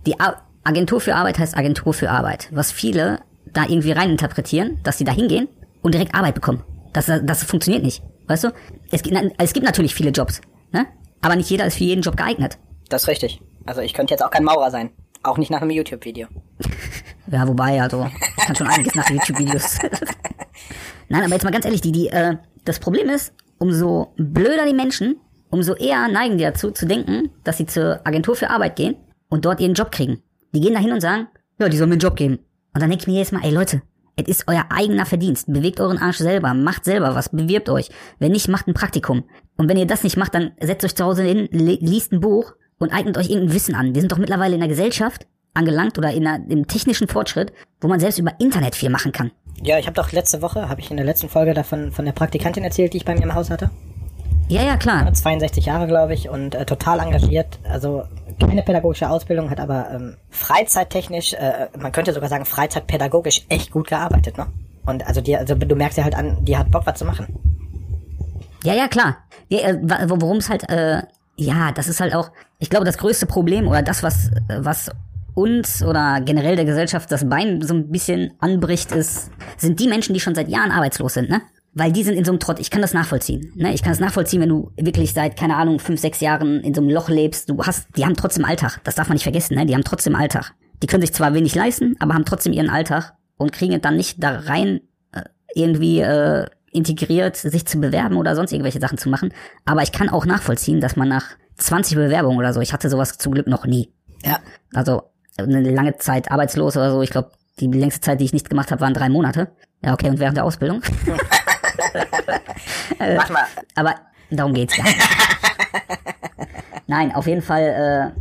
Die A Agentur für Arbeit heißt Agentur für Arbeit. Was viele da irgendwie reininterpretieren, dass sie da hingehen und direkt Arbeit bekommen. Das, das funktioniert nicht. Weißt du? Es gibt, es gibt natürlich viele Jobs, ne? Aber nicht jeder ist für jeden Job geeignet. Das ist richtig. Also ich könnte jetzt auch kein Maurer sein. Auch nicht nach einem YouTube-Video. Ja, wobei, also, ich kann schon einiges nach YouTube-Videos. Nein, aber jetzt mal ganz ehrlich, die, die, äh, das Problem ist, umso blöder die Menschen, umso eher neigen die dazu, zu denken, dass sie zur Agentur für Arbeit gehen und dort ihren Job kriegen. Die gehen da hin und sagen, ja, die sollen mir einen Job geben. Und dann denke ich mir jedes Mal, ey Leute, es ist euer eigener Verdienst. Bewegt euren Arsch selber, macht selber was, bewirbt euch. Wenn nicht, macht ein Praktikum. Und wenn ihr das nicht macht, dann setzt euch zu Hause hin, li- liest ein Buch und eignet euch irgendein Wissen an. Wir sind doch mittlerweile in der Gesellschaft angelangt oder in einer, im technischen Fortschritt, wo man selbst über Internet viel machen kann. Ja, ich habe doch letzte Woche, habe ich in der letzten Folge davon von der Praktikantin erzählt, die ich bei mir im Haus hatte. Ja, ja, klar. 62 Jahre, glaube ich, und äh, total engagiert. Also keine pädagogische Ausbildung, hat aber ähm, freizeittechnisch, äh, man könnte sogar sagen freizeitpädagogisch echt gut gearbeitet, ne? Und also die, also du merkst ja halt an, die hat Bock, was zu machen. Ja, ja, klar. Ja, äh, worum es halt, äh, ja, das ist halt auch, ich glaube, das größte Problem oder das, was, was uns oder generell der Gesellschaft das Bein so ein bisschen anbricht, ist, sind die Menschen, die schon seit Jahren arbeitslos sind, ne? Weil die sind in so einem Trott, ich kann das nachvollziehen. Ne? Ich kann das nachvollziehen, wenn du wirklich seit, keine Ahnung, fünf, sechs Jahren in so einem Loch lebst. Du hast, die haben trotzdem Alltag. Das darf man nicht vergessen, ne? Die haben trotzdem Alltag. Die können sich zwar wenig leisten, aber haben trotzdem ihren Alltag und kriegen dann nicht da rein, äh, irgendwie äh, integriert, sich zu bewerben oder sonst irgendwelche Sachen zu machen. Aber ich kann auch nachvollziehen, dass man nach 20 Bewerbungen oder so, ich hatte sowas zum Glück noch nie. Ja. Also eine lange Zeit arbeitslos oder so. Ich glaube, die längste Zeit, die ich nichts gemacht habe, waren drei Monate. Ja, okay, und während der Ausbildung. Mach mal. Aber darum geht's ja. Nein, auf jeden Fall, äh,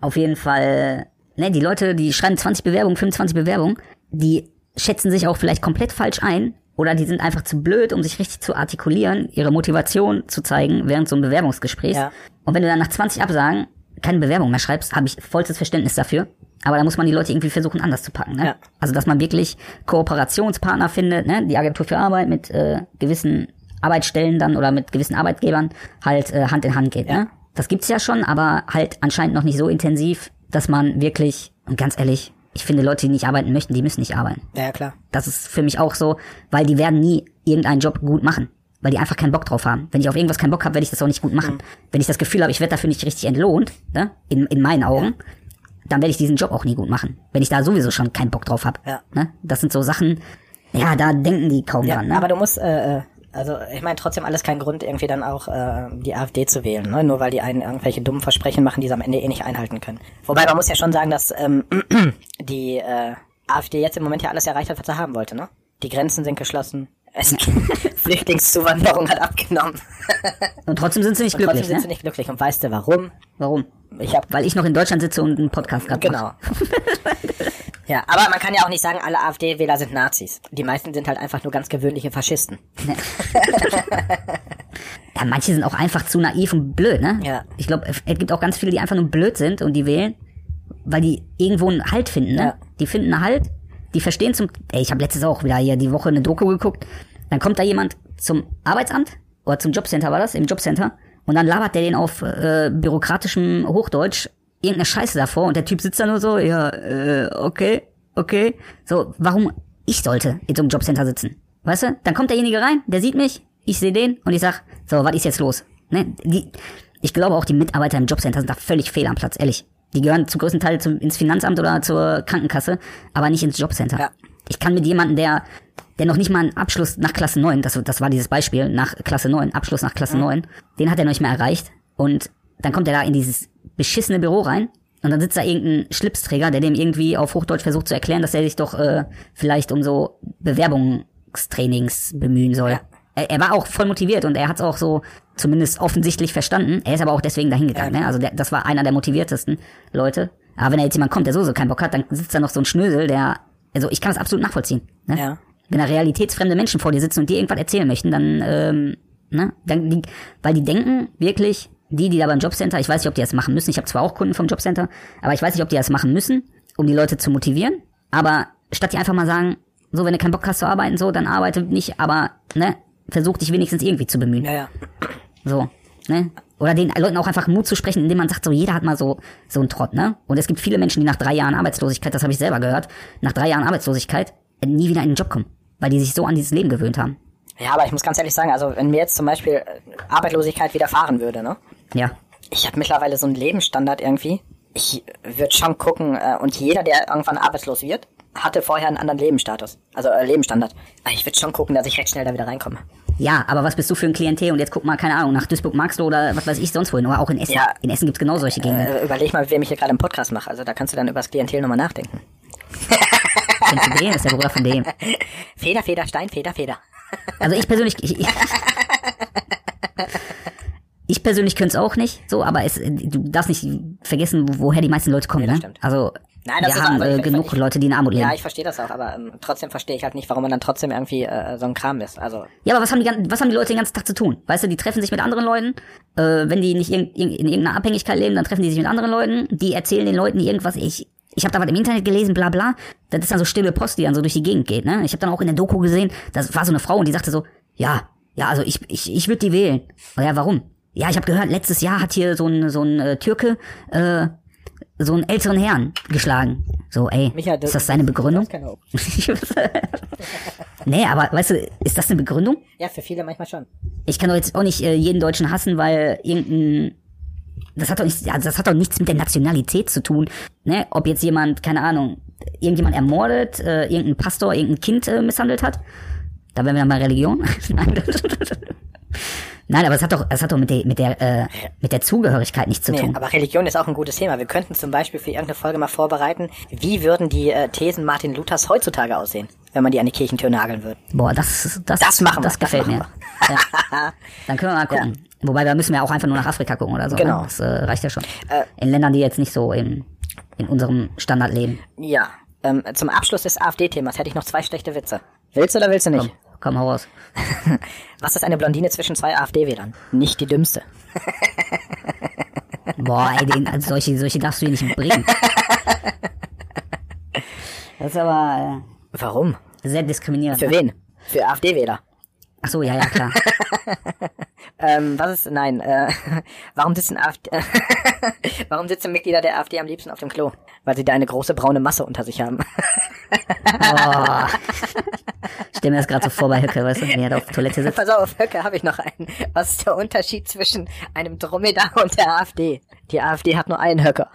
auf jeden Fall, ne, die Leute, die schreiben 20 Bewerbungen, 25 Bewerbungen, die schätzen sich auch vielleicht komplett falsch ein oder die sind einfach zu blöd, um sich richtig zu artikulieren, ihre Motivation zu zeigen während so einem Bewerbungsgespräch. Ja. Und wenn du dann nach 20 Absagen keine Bewerbung mehr schreibst, habe ich vollstes Verständnis dafür. Aber da muss man die Leute irgendwie versuchen, anders zu packen. Ne? Ja. Also, dass man wirklich Kooperationspartner findet, ne? die Agentur für Arbeit mit äh, gewissen Arbeitsstellen dann oder mit gewissen Arbeitgebern halt äh, Hand in Hand geht. Ne? Das gibt's ja schon, aber halt anscheinend noch nicht so intensiv, dass man wirklich, und ganz ehrlich, ich finde Leute, die nicht arbeiten möchten, die müssen nicht arbeiten. Ja, ja, klar. Das ist für mich auch so, weil die werden nie irgendeinen Job gut machen. Weil die einfach keinen Bock drauf haben. Wenn ich auf irgendwas keinen Bock habe, werde ich das auch nicht gut machen. Wenn ich das Gefühl habe, ich werde dafür nicht richtig entlohnt, ne, in, in meinen Augen, dann werde ich diesen Job auch nie gut machen. Wenn ich da sowieso schon keinen Bock drauf habe. Ja. Ne? Das sind so Sachen, ja, da denken die kaum Ja, dran. Ne? aber du musst, äh, äh, also ich meine trotzdem alles kein Grund, irgendwie dann auch äh, die AfD zu wählen, ne? nur weil die einen irgendwelche dummen Versprechen machen, die sie am Ende eh nicht einhalten können. Wobei man muss ja schon sagen, dass ähm, die äh, AfD jetzt im Moment ja alles erreicht hat, was sie haben wollte. Ne? Die Grenzen sind geschlossen, es, Flüchtlingszuwanderung hat abgenommen. Und trotzdem sind sie nicht Und trotzdem glücklich, sind ne? sie nicht glücklich. Und weißt du warum? Warum? Ich habe Weil ich noch in Deutschland sitze und einen Podcast gerade Genau. ja, aber man kann ja auch nicht sagen, alle AfD-Wähler sind Nazis. Die meisten sind halt einfach nur ganz gewöhnliche Faschisten. Ja, manche sind auch einfach zu naiv und blöd, ne? Ja. Ich glaube, es gibt auch ganz viele, die einfach nur blöd sind und die wählen, weil die irgendwo einen Halt finden, ne? Ja. Die finden einen Halt, die verstehen zum. Ey, ich habe letztes auch wieder hier die Woche eine Doku geguckt. Dann kommt da jemand zum Arbeitsamt oder zum Jobcenter war das, im Jobcenter, und dann labert der den auf äh, bürokratischem Hochdeutsch irgendeine Scheiße davor und der Typ sitzt da nur so, ja, äh, okay, okay. So, warum ich sollte in so einem Jobcenter sitzen? Weißt du? Dann kommt derjenige rein, der sieht mich, ich sehe den und ich sag, so, was ist jetzt los? Ne? Die, ich glaube auch, die Mitarbeiter im Jobcenter sind da völlig fehl am Platz, ehrlich. Die gehören zu größten Teil zum, ins Finanzamt oder zur Krankenkasse, aber nicht ins Jobcenter. Ja. Ich kann mit jemandem, der, der noch nicht mal einen Abschluss nach Klasse 9, das, das war dieses Beispiel, nach Klasse 9, Abschluss nach Klasse 9, den hat er noch nicht mehr erreicht. Und dann kommt er da in dieses beschissene Büro rein und dann sitzt da irgendein Schlipsträger, der dem irgendwie auf Hochdeutsch versucht zu erklären, dass er sich doch äh, vielleicht um so Bewerbungstrainings bemühen soll. Er, er war auch voll motiviert und er hat es auch so zumindest offensichtlich verstanden. Er ist aber auch deswegen dahin gegangen. Ne? Also der, das war einer der motiviertesten Leute. Aber wenn er jetzt jemand kommt, der sowieso keinen Bock hat, dann sitzt da noch so ein Schnösel, der, also ich kann das absolut nachvollziehen. Ne? Ja. Wenn da realitätsfremde Menschen vor dir sitzen und dir irgendwas erzählen möchten, dann, ähm, ne, dann die, weil die denken wirklich, die, die da beim Jobcenter, ich weiß nicht, ob die das machen müssen, ich habe zwar auch Kunden vom Jobcenter, aber ich weiß nicht, ob die das machen müssen, um die Leute zu motivieren, aber statt die einfach mal sagen, so, wenn du keinen Bock hast zu arbeiten, so, dann arbeite nicht, aber, ne, versuch dich wenigstens irgendwie zu bemühen. Ja, ja. So, ne? Oder den Leuten auch einfach Mut zu sprechen, indem man sagt, so jeder hat mal so so einen Trott, ne? Und es gibt viele Menschen, die nach drei Jahren Arbeitslosigkeit, das habe ich selber gehört, nach drei Jahren Arbeitslosigkeit äh, nie wieder in den Job kommen, weil die sich so an dieses Leben gewöhnt haben. Ja, aber ich muss ganz ehrlich sagen, also wenn mir jetzt zum Beispiel äh, Arbeitslosigkeit widerfahren würde, ne? Ja, Ich habe mittlerweile so einen Lebensstandard irgendwie. Ich würde schon gucken, äh, und jeder, der irgendwann arbeitslos wird, hatte vorher einen anderen Lebensstatus. Also äh, Lebensstandard. Ich würde schon gucken, dass ich recht schnell da wieder reinkomme. ja, aber was bist du für ein Klientel? Und jetzt guck mal, keine Ahnung, nach Duisburg-Marxloh oder was weiß ich sonst wohin, oder auch in Essen. Ja. In Essen gibt's genau solche Gegenden. Äh, überleg mal, wem ich hier gerade im Podcast mache. Also da kannst du dann über das Klientel nochmal nachdenken. Kennst du den? Das ist der Bruder von dem. Feder, Feder, Stein, Feder, Feder. Also ich persönlich, ich, ich, ich persönlich könnte es auch nicht, so, aber es, du darfst nicht vergessen, wo- woher die meisten Leute kommen, Ja, das ne? stimmt. Also Nein, das wir haben äh, genug ich- Leute, die in Armut leben. Ja, ich verstehe das auch, aber ähm, trotzdem verstehe ich halt nicht, warum man dann trotzdem irgendwie äh, so ein Kram ist. Also Ja, aber was haben, die, was haben die Leute den ganzen Tag zu tun? Weißt du, die treffen sich mit anderen Leuten. Äh, wenn die nicht irg irg- in irgendeiner Abhängigkeit leben, dann treffen die sich mit anderen Leuten. Die erzählen den Leuten irgendwas. Ich, ich habe da was im Internet gelesen, bla bla. Das ist dann so stille Post, die dann so durch die Gegend geht. Ne? Ich habe dann auch in der Doku gesehen, das war so eine Frau und die sagte so, ja, ja, also ich, ich, ich würde die wählen. Ja, warum? Ja, ich habe gehört, letztes Jahr hat hier so ein, so ein äh, Türke äh, so einen älteren Herrn geschlagen. So, ey, Micha, du- ist das seine Begründung? Das nee, aber weißt du, ist das eine Begründung? Ja, für viele manchmal schon. Ich kann doch jetzt auch nicht äh, jeden Deutschen hassen, weil irgendein das hat doch nicht, also das hat doch nichts mit der Nationalität zu tun, ne? Ob jetzt jemand, keine Ahnung, irgendjemand ermordet, äh, irgendein Pastor, irgendein Kind äh, misshandelt hat. Da wären wir dann bei Religion. Nein. Aber es hat doch, es hat doch mit der, mit der, äh, mit der Zugehörigkeit nichts zu Nee, tun. aber Religion ist auch ein gutes Thema. Wir könnten zum Beispiel für irgendeine Folge mal vorbereiten, wie würden die äh, Thesen Martin Luthers heutzutage aussehen, wenn man die an die Kirchentür nageln würde. Boah, das, das, Das machen wir, das das gefällt machen mir. Ja. Dann können wir mal gucken. Wobei, da müssen wir auch einfach nur nach Afrika gucken oder so. Genau. Ne? Das äh, reicht ja schon. in Ländern, die jetzt nicht so in, in unserem Standard leben. Ja, ähm, zum Abschluss des AfD-Themas hätte ich noch zwei schlechte Witze. Willst du oder willst du nicht? Komm, hau raus. Was ist eine Blondine zwischen zwei AfD-Wählern? Nicht die dümmste. Boah, ey, den, also solche, solche darfst du hier nicht bringen. Das ist aber Warum? äh, sehr diskriminierend. Für wen? Für AfD-Wähler. Ach so, ja, ja, klar. Ähm, was ist, nein, äh, warum sitzen AfD, warum sitzen Mitglieder der AfD am liebsten auf dem Klo? Weil sie da eine große braune Masse unter sich haben. Oh. Ich stell mir das gerade so vor bei Höcke, weißt du, wie er da auf Toilette sitzt. Pass auf, Höcke, habe ich noch einen. Was ist der Unterschied zwischen einem Dromedar und der AfD? Die AfD hat nur einen Höcker.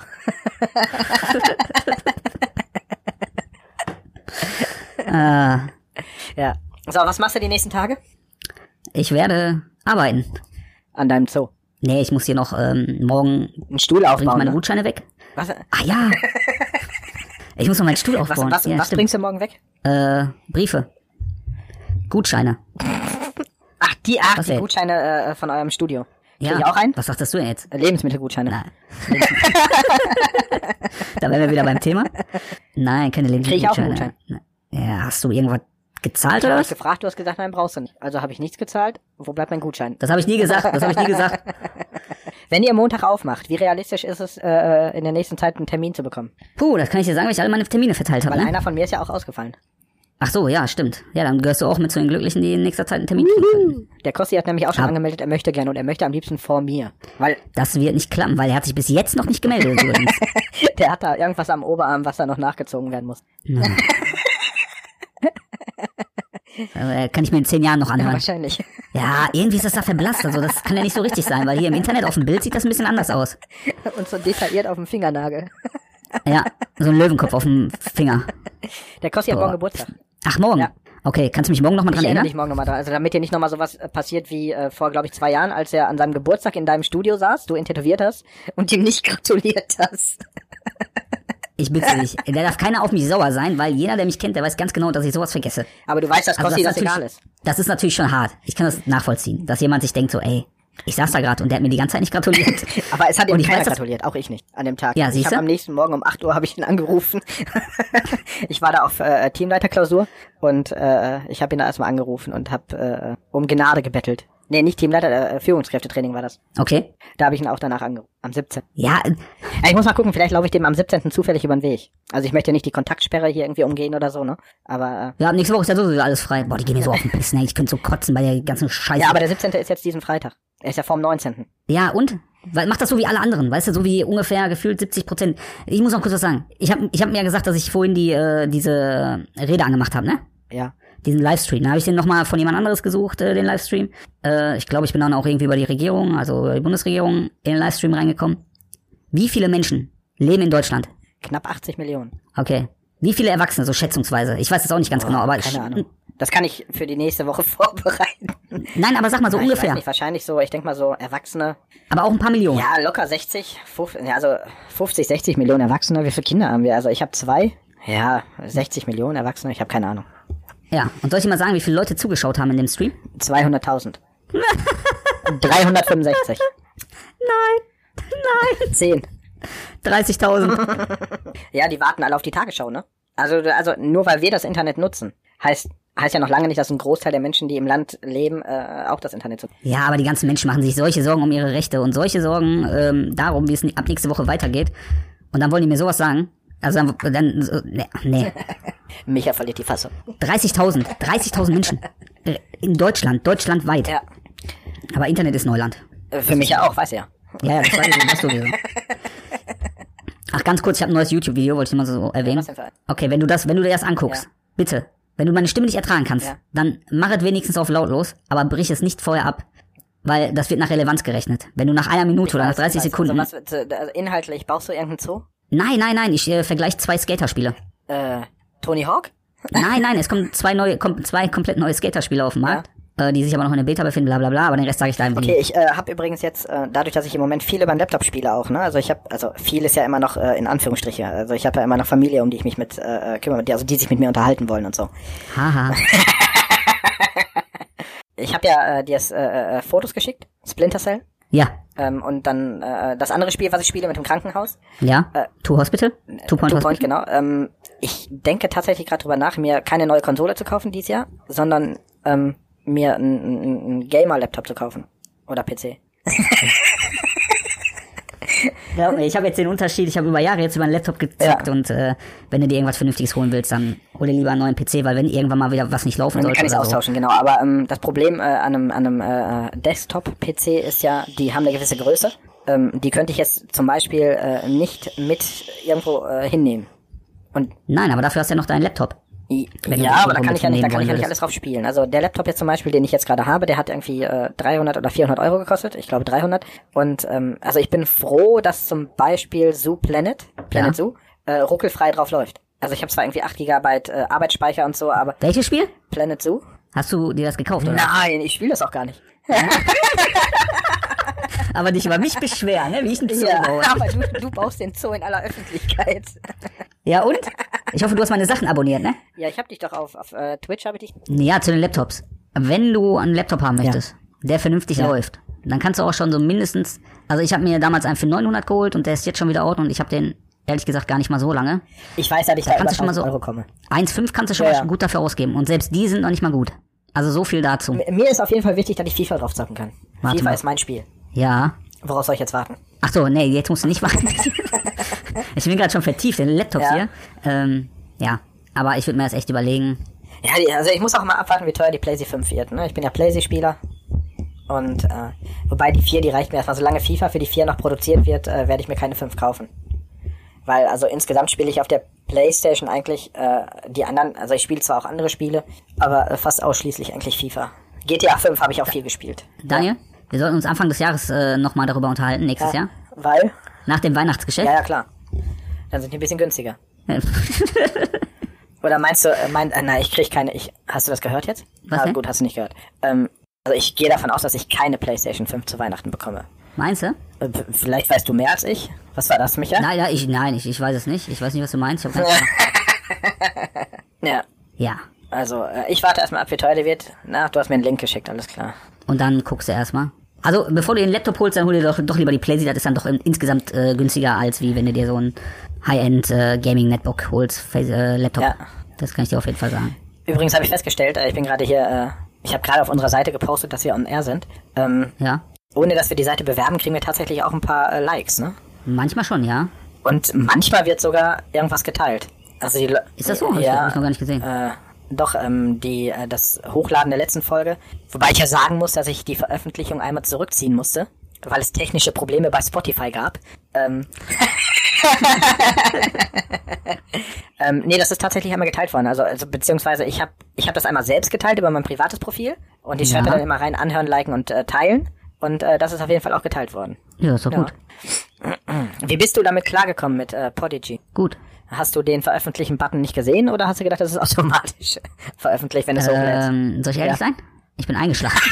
Äh, Ja. So, was machst du die nächsten Tage? ich werde arbeiten. An deinem Zoo. Nee, ich muss hier noch ähm, morgen Einen Stuhl bringe ich aufbauen. meine Ne? Gutscheine weg. Was, Ah ja. Ich muss noch meinen Stuhl was, aufbauen. was, ja, was bringst du morgen weg? Äh, Briefe. Gutscheine. Ach, die, ach, Was die? Gutscheine äh, von eurem Studio. Krieg Ja. ich auch einen? Was sagtest du denn jetzt? Äh, Lebensmittelgutscheine. Nein. da wären wir wieder beim Thema. Nein, keine Krieg ich auch einen Lebensmittelgutscheine. Ja, hast du irgendwas gezahlt Ich oder was? gefragt, du hast gesagt, nein, brauchst du nicht. Also habe ich nichts gezahlt. Wo bleibt mein Gutschein? Das habe ich nie gesagt. Das habe ich nie gesagt. Wenn ihr Montag aufmacht, wie realistisch ist es, äh, in der nächsten Zeit einen Termin zu bekommen? Puh, das kann ich dir sagen, weil ich alle meine Termine verteilt habe. Weil Ne? einer von mir ist ja auch ausgefallen. Ach so, ja, stimmt. Ja, dann gehörst du auch mit zu den Glücklichen, die in nächster Zeit einen Termin können. Der Kossi hat nämlich auch schon Ab- angemeldet, er möchte gerne und er möchte am liebsten vor mir. Weil Das wird nicht klappen, weil er hat sich bis jetzt noch nicht gemeldet übrigens. der hat da irgendwas am Oberarm, was da noch nachgezogen werden muss. äh, kann ich mir in zehn Jahren noch anhören. Wahrscheinlich. Ja, irgendwie ist das da verblasst. Also das kann ja nicht so richtig sein, weil hier im Internet auf dem Bild sieht das ein bisschen anders aus. Und so detailliert auf dem Fingernagel. Ja, so ein Löwenkopf auf dem Finger. Der hat Boah. morgen Geburtstag. Ach, morgen? Ja. Okay, kannst du mich morgen nochmal Ich dran erinnere erinnern? dich morgen nochmal dran. Also damit dir nicht nochmal sowas äh, passiert wie äh, vor, glaube ich, zwei Jahren, als er an seinem Geburtstag in deinem Studio saß, du ihn tätowiert hast und ihm nicht gratuliert hast. Ich bitte dich. Da darf keiner auf mich sauer sein, weil jeder, der mich kennt, der weiß ganz genau, dass ich sowas vergesse. Aber du weißt, dass Also Kossi das, natürlich- egal ist. Das ist natürlich schon hart. Ich kann das nachvollziehen, dass jemand sich denkt so, ey, ich saß da gerade und der hat mir die ganze Zeit nicht gratuliert. Aber es hat ihm keiner weiß, gratuliert, auch ich nicht, an dem Tag. Ja, ich habe am nächsten Morgen um 8 Uhr habe ich ihn angerufen. ich war da auf äh, Teamleiterklausur und äh, ich habe ihn da erstmal angerufen und habe äh, um Gnade gebettelt. Nee, nicht Teamleiter, äh, Führungskräftetraining war das. Okay. Da habe ich ihn auch danach angerufen, am 17. Ja, äh, Ja, ich muss mal gucken, vielleicht laufe ich dem am 17. zufällig über den Weg. Also ich möchte nicht die Kontaktsperre hier irgendwie umgehen oder so, ne? Aber äh, ja, nächste Woche ist ja sowieso alles frei. Boah, die gehen mir so auf den Piss, ne? Ich könnte so kotzen bei der ganzen Scheiße. ja, aber der 17. ist jetzt diesen Freitag. Er ist ja vorm 19. Ja, und? Weil, mach das so wie alle anderen, weißt du, so wie ungefähr gefühlt 70 Prozent. Ich muss noch kurz was sagen. Ich habe ich hab mir ja gesagt, dass ich vorhin die äh, diese Rede angemacht habe, ne? Ja. Diesen Livestream. Da habe ich den nochmal von jemand anderes gesucht, äh, den Livestream. Äh, ich glaube, ich bin dann auch irgendwie über die Regierung, also über die Bundesregierung, in den Livestream reingekommen. Wie viele Menschen leben in Deutschland? Knapp 80 Millionen. Okay. Wie viele Erwachsene, so schätzungsweise? Ich weiß es auch nicht ganz genau, aber Keine Ahnung. Das kann ich für die nächste Woche vorbereiten. Nein, aber sag mal so Ich ungefähr. weiß nicht, wahrscheinlich so, ich denke mal so Erwachsene. Aber auch ein paar Millionen. Ja, locker 60, 50, ja, also 50, 60 Millionen Erwachsene. Wie viele Kinder haben wir? Also ich habe zwei. Ja, 60 Millionen Erwachsene, ich habe keine Ahnung. Ja, und soll ich mal sagen, wie viele Leute zugeschaut haben in dem Stream? 200.000. 365. Nein, nein. 10. 30.000. Ja, die warten alle auf die Tagesschau, ne? Also, also nur weil wir das Internet nutzen, heißt, heißt ja noch lange nicht, dass ein Großteil der Menschen, die im Land leben, äh, auch das Internet nutzen. Ja, aber die ganzen Menschen machen sich solche Sorgen um ihre Rechte und solche Sorgen ähm, darum, wie es ab nächste Woche weitergeht. Und dann wollen die mir sowas sagen. Also dann, dann so, nee, nee. Micha verliert die Fassung. 30.000, 30.000 Menschen. In Deutschland, deutschlandweit. Ja. Aber Internet ist Neuland. Äh, Für mich ja auch, weiß ja. Ja, ja, das weiß ich, das sowieso. Ach, ganz kurz, ich habe ein neues YouTube-Video, wollte ich mal so erwähnen. Okay, wenn du das, wenn du dir das anguckst, Ja. bitte, wenn du meine Stimme nicht ertragen kannst, Ja. dann mach es wenigstens auf lautlos, aber brich es nicht vorher ab. Weil das wird nach Relevanz gerechnet. Wenn du nach einer Minute oder nach 30 Sekunden. Also was, äh, also inhaltlich, brauchst du irgendeinen Zoo? Nein, nein, nein, ich äh, vergleiche zwei Skaterspiele. Äh, Tony Hawk? Nein, nein, es kommen zwei neue, kommen zwei komplett neue Skaterspiele auf den Markt, äh, die sich aber noch in der Beta befinden, bla bla bla, aber den Rest sage ich da einfach Okay, ich äh, habe übrigens jetzt, äh, dadurch, dass ich im Moment viel über den Laptop spiele auch, ne? Also ich habe, also viel ist ja immer noch äh, in Anführungsstriche. Also ich habe ja immer noch Familie, um die ich mich mit äh, äh, kümmere, die, also die sich mit mir unterhalten wollen und so. Haha. Ich habe ja äh, dir äh, äh, Fotos geschickt, Splinter Cell. Ja, Ähm, und dann äh, das andere Spiel, was ich spiele mit dem Krankenhaus. ja. Two Hospital? Two Point Two Point, Hospital? genau. Ähm, ich denke tatsächlich gerade drüber nach, mir keine neue Konsole zu kaufen dieses Jahr, sondern ähm, mir einen ein Gamer-Laptop zu kaufen. Oder PC. Glaub mir, ich habe jetzt den Unterschied, ich habe über Jahre jetzt über einen Laptop gezockt Ja. und äh, wenn du dir irgendwas Vernünftiges holen willst, dann hol dir lieber einen neuen PC, weil wenn irgendwann mal wieder was nicht laufen sollte kann ich oder so. austauschen, genau. Aber ähm, das Problem äh, an einem, an einem äh, Desktop-PC ist ja, die haben eine gewisse Größe. Ähm, die könnte ich jetzt zum Beispiel äh, nicht mit irgendwo äh, hinnehmen. Und Nein, aber dafür hast du ja noch deinen Laptop. Ja, aber da kann ich ja nicht, da kann ich ja nicht alles drauf spielen. Also der Laptop jetzt zum Beispiel, den ich jetzt gerade habe, der hat irgendwie äh, 300 oder 400 Euro gekostet. Ich glaube 300. Und ähm, also ich bin froh, dass zum Beispiel Zoo Planet, Planet Ja. Zoo, äh, ruckelfrei drauf läuft. Also ich habe zwar irgendwie 8 Gigabyte äh, Arbeitsspeicher und so, aber Welches Spiel? Planet Zoo? Hast du dir das gekauft, oder? Nein, ich spiele das auch gar nicht. Aber dich über mich beschweren, ne? Wie ich ein Zoo Ja, baue. aber du, du baust den Zoo in aller Öffentlichkeit. Ja, und? Ich hoffe, du hast meine Sachen abonniert, ne? Ja, ich habe dich doch auf, auf äh, Twitch, habe ich dich. Ja, zu den Laptops. Wenn du einen Laptop haben möchtest, der vernünftig Ja. läuft, dann kannst du auch schon so mindestens, also ich habe mir damals einen für 900 geholt und der ist jetzt schon wieder out und ich habe den ehrlich gesagt gar nicht mal so lange. Ich weiß, dass ich da, kannst über du schon mal 1000 so- Euro komme. 1,5 kannst du schon Ja, mal ja. gut dafür ausgeben und selbst die sind noch nicht mal gut. Also so viel dazu. Mir ist auf jeden Fall wichtig, dass ich FIFA drauf zocken kann. Warte FIFA mal. ist mein Spiel. Ja. Worauf soll ich jetzt warten? Ach so, nee, jetzt musst du nicht warten. ich bin gerade schon vertieft in den Laptops Ja. hier. Ähm, ja, aber ich würde mir das echt überlegen. Ja, also ich muss auch mal abwarten, wie teuer die PlayStation 5 wird. Ne? Ich bin ja PlayStation-Spieler. Und äh, wobei die 4, die reicht mir erstmal. Solange FIFA für die 4 noch produziert wird, äh, werde ich mir keine 5 kaufen. Weil also insgesamt spiele ich auf der PlayStation eigentlich äh, die anderen, also ich spiele zwar auch andere Spiele, aber äh, fast ausschließlich eigentlich FIFA. GTA 5 habe ich auch viel gespielt. Daniel, wir sollten uns Anfang des Jahres äh, nochmal darüber unterhalten, nächstes Jahr. Weil? Nach dem Weihnachtsgeschäft. Ja, ja, klar. Dann sind die ein bisschen günstiger. Oder meinst du, äh, mein, äh, nein, ich krieg keine, ich, hast du das gehört jetzt? Was ah, gut, hast du nicht gehört. Ähm, also ich gehe davon aus, dass ich keine PlayStation 5 zu Weihnachten bekomme. Meinst du? Äh, vielleicht weißt du mehr als ich. Was war das, Micha? Nein, ja, ich, nein, ich, ich weiß es nicht. Ich weiß nicht, was du meinst. Ich hab Ja, ja. also äh, ich warte erstmal ab, wie teuer die wird. Na, du hast mir einen Link geschickt, alles klar. Und dann guckst du erstmal. Also, bevor du den Laptop holst, dann hol dir doch, doch lieber die PlayStation. Das ist dann doch in, insgesamt äh, günstiger, als wie wenn du dir so ein High-End äh, Gaming-Netbook holst, Face, äh, Laptop. Ja. Das kann ich dir auf jeden Fall sagen. Übrigens habe ich festgestellt, äh, ich bin gerade hier, äh, ich habe gerade auf unserer Seite gepostet, dass wir on air sind. Ähm, Ja. ohne dass wir die Seite bewerben, kriegen wir tatsächlich auch ein paar Likes, ne? Manchmal schon, ja. Und manchmal wird sogar irgendwas geteilt. Also die, Le- Ist das so? Ich- Ja, hab ich noch gar nicht gesehen. Äh, doch, ähm, die, äh, das Hochladen der letzten Folge. Wobei ich ja sagen muss, dass ich die Veröffentlichung einmal zurückziehen musste, weil es technische Probleme bei Spotify gab. Ähm, ähm, nee, das ist tatsächlich einmal geteilt worden. Also, also beziehungsweise ich habe ich hab das einmal selbst geteilt über mein privates Profil und ich schreibe Ja. dann immer rein, anhören, liken und äh, teilen. Und äh, das ist auf jeden Fall auch geteilt worden. Ja, ist doch gut. Wie bist du damit klargekommen mit äh, Podigy? Gut. Hast du den Veröffentlichen-Button nicht gesehen oder hast du gedacht, das ist automatisch veröffentlicht, wenn es hochlädst? Ähm, soll ich ehrlich Ja. sein? Ich bin eingeschlafen.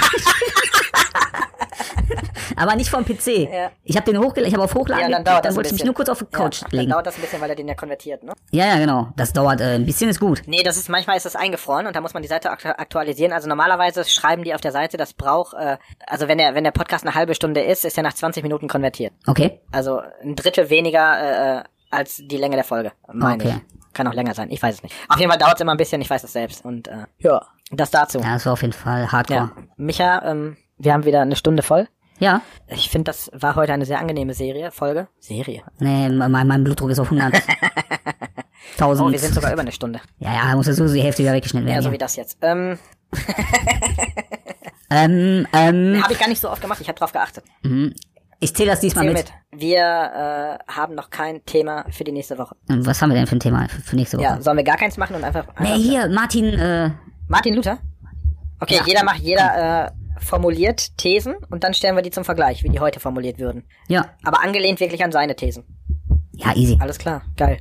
Aber nicht vom PC. Ja. Ich habe den hochgeladen, ich habe auf Hochladen, Ja, dann geklickt, dann wollte ich mich nur kurz auf die Couch ja, Dann legen. dauert das ein bisschen, weil er den ja konvertiert, ne? Ja, ja, genau. Das dauert äh, ein bisschen ist gut. Nee, das ist, manchmal ist das eingefroren und da muss man die Seite aktu aktualisieren. Also normalerweise schreiben die auf der Seite, das braucht, äh, also wenn der, wenn der Podcast eine halbe Stunde ist, ist er nach 20 Minuten konvertiert. Okay. Also ein Drittel weniger, äh, als die Länge der Folge, meine Okay. ich. Kann auch länger sein, ich weiß es nicht. Auf jeden Fall dauert es immer ein bisschen, ich weiß es selbst. Und äh, ja, das dazu. Ja, das war auf jeden Fall hardcore. Ja. Micha, ähm, wir haben wieder eine Stunde voll. Ja. Ich finde, das war heute eine sehr angenehme Serie, Folge. Serie. Nee, mein, mein Blutdruck ist auf 100. Tausend. Oh, wir sind sogar über eine Stunde. ja, ja, muss ja so die Hälfte wieder weggeschnitten Ja, werden. so Ja, wie das jetzt. Ähm, ähm, ähm, habe ich gar nicht so oft gemacht. Ich habe drauf geachtet. Ich zähle das diesmal Zähl mit. mit. Wir äh, haben noch kein Thema für die nächste Woche. Was haben wir denn für ein Thema für, für nächste Woche? Ja, sollen wir gar keins machen und einfach. Nee, einfach hier, Martin, äh, Martin Luther? Okay, Ja. jeder macht, jeder äh, formuliert Thesen und dann stellen wir die zum Vergleich, wie die heute formuliert würden. ja, Aber angelehnt wirklich an seine Thesen. ja, easy. Alles klar, geil.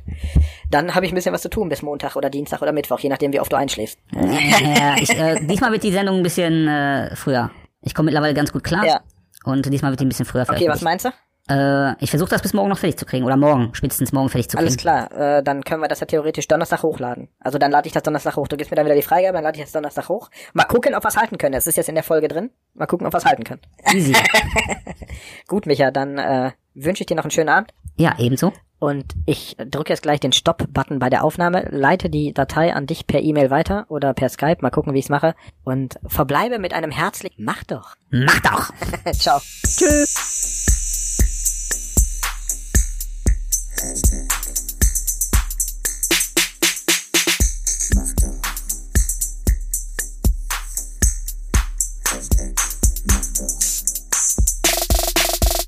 Dann habe ich ein bisschen was zu tun bis Montag oder Dienstag oder Mittwoch, je nachdem, wie oft du einschläfst. äh, ich, äh, diesmal wird die Sendung ein bisschen äh, früher. Ich komme mittlerweile ganz gut klar. Ja. Und diesmal wird die ein bisschen früher Okay, was meinst du? Äh, ich versuche das bis morgen noch fertig zu kriegen. Oder morgen, spätestens morgen fertig zu kriegen. Alles klar, äh, dann können wir das ja theoretisch Donnerstag hochladen. Also dann lade ich das Donnerstag hoch. Du gibst mir dann wieder die Freigabe, dann lade ich das Donnerstag hoch. Mal gucken, ob wir es halten können. Das ist jetzt in der Folge drin. Mal gucken, ob wir es halten können. Easy. Gut, Micha, dann äh, wünsche ich dir noch einen schönen Abend. ja, ebenso. Und ich drücke jetzt gleich den Stopp-Button bei der Aufnahme, leite die Datei an dich per E-Mail weiter oder per Skype, mal gucken, wie ich es mache. Und verbleibe mit einem herzlichen Mach doch. Mach doch! Ciao. Master.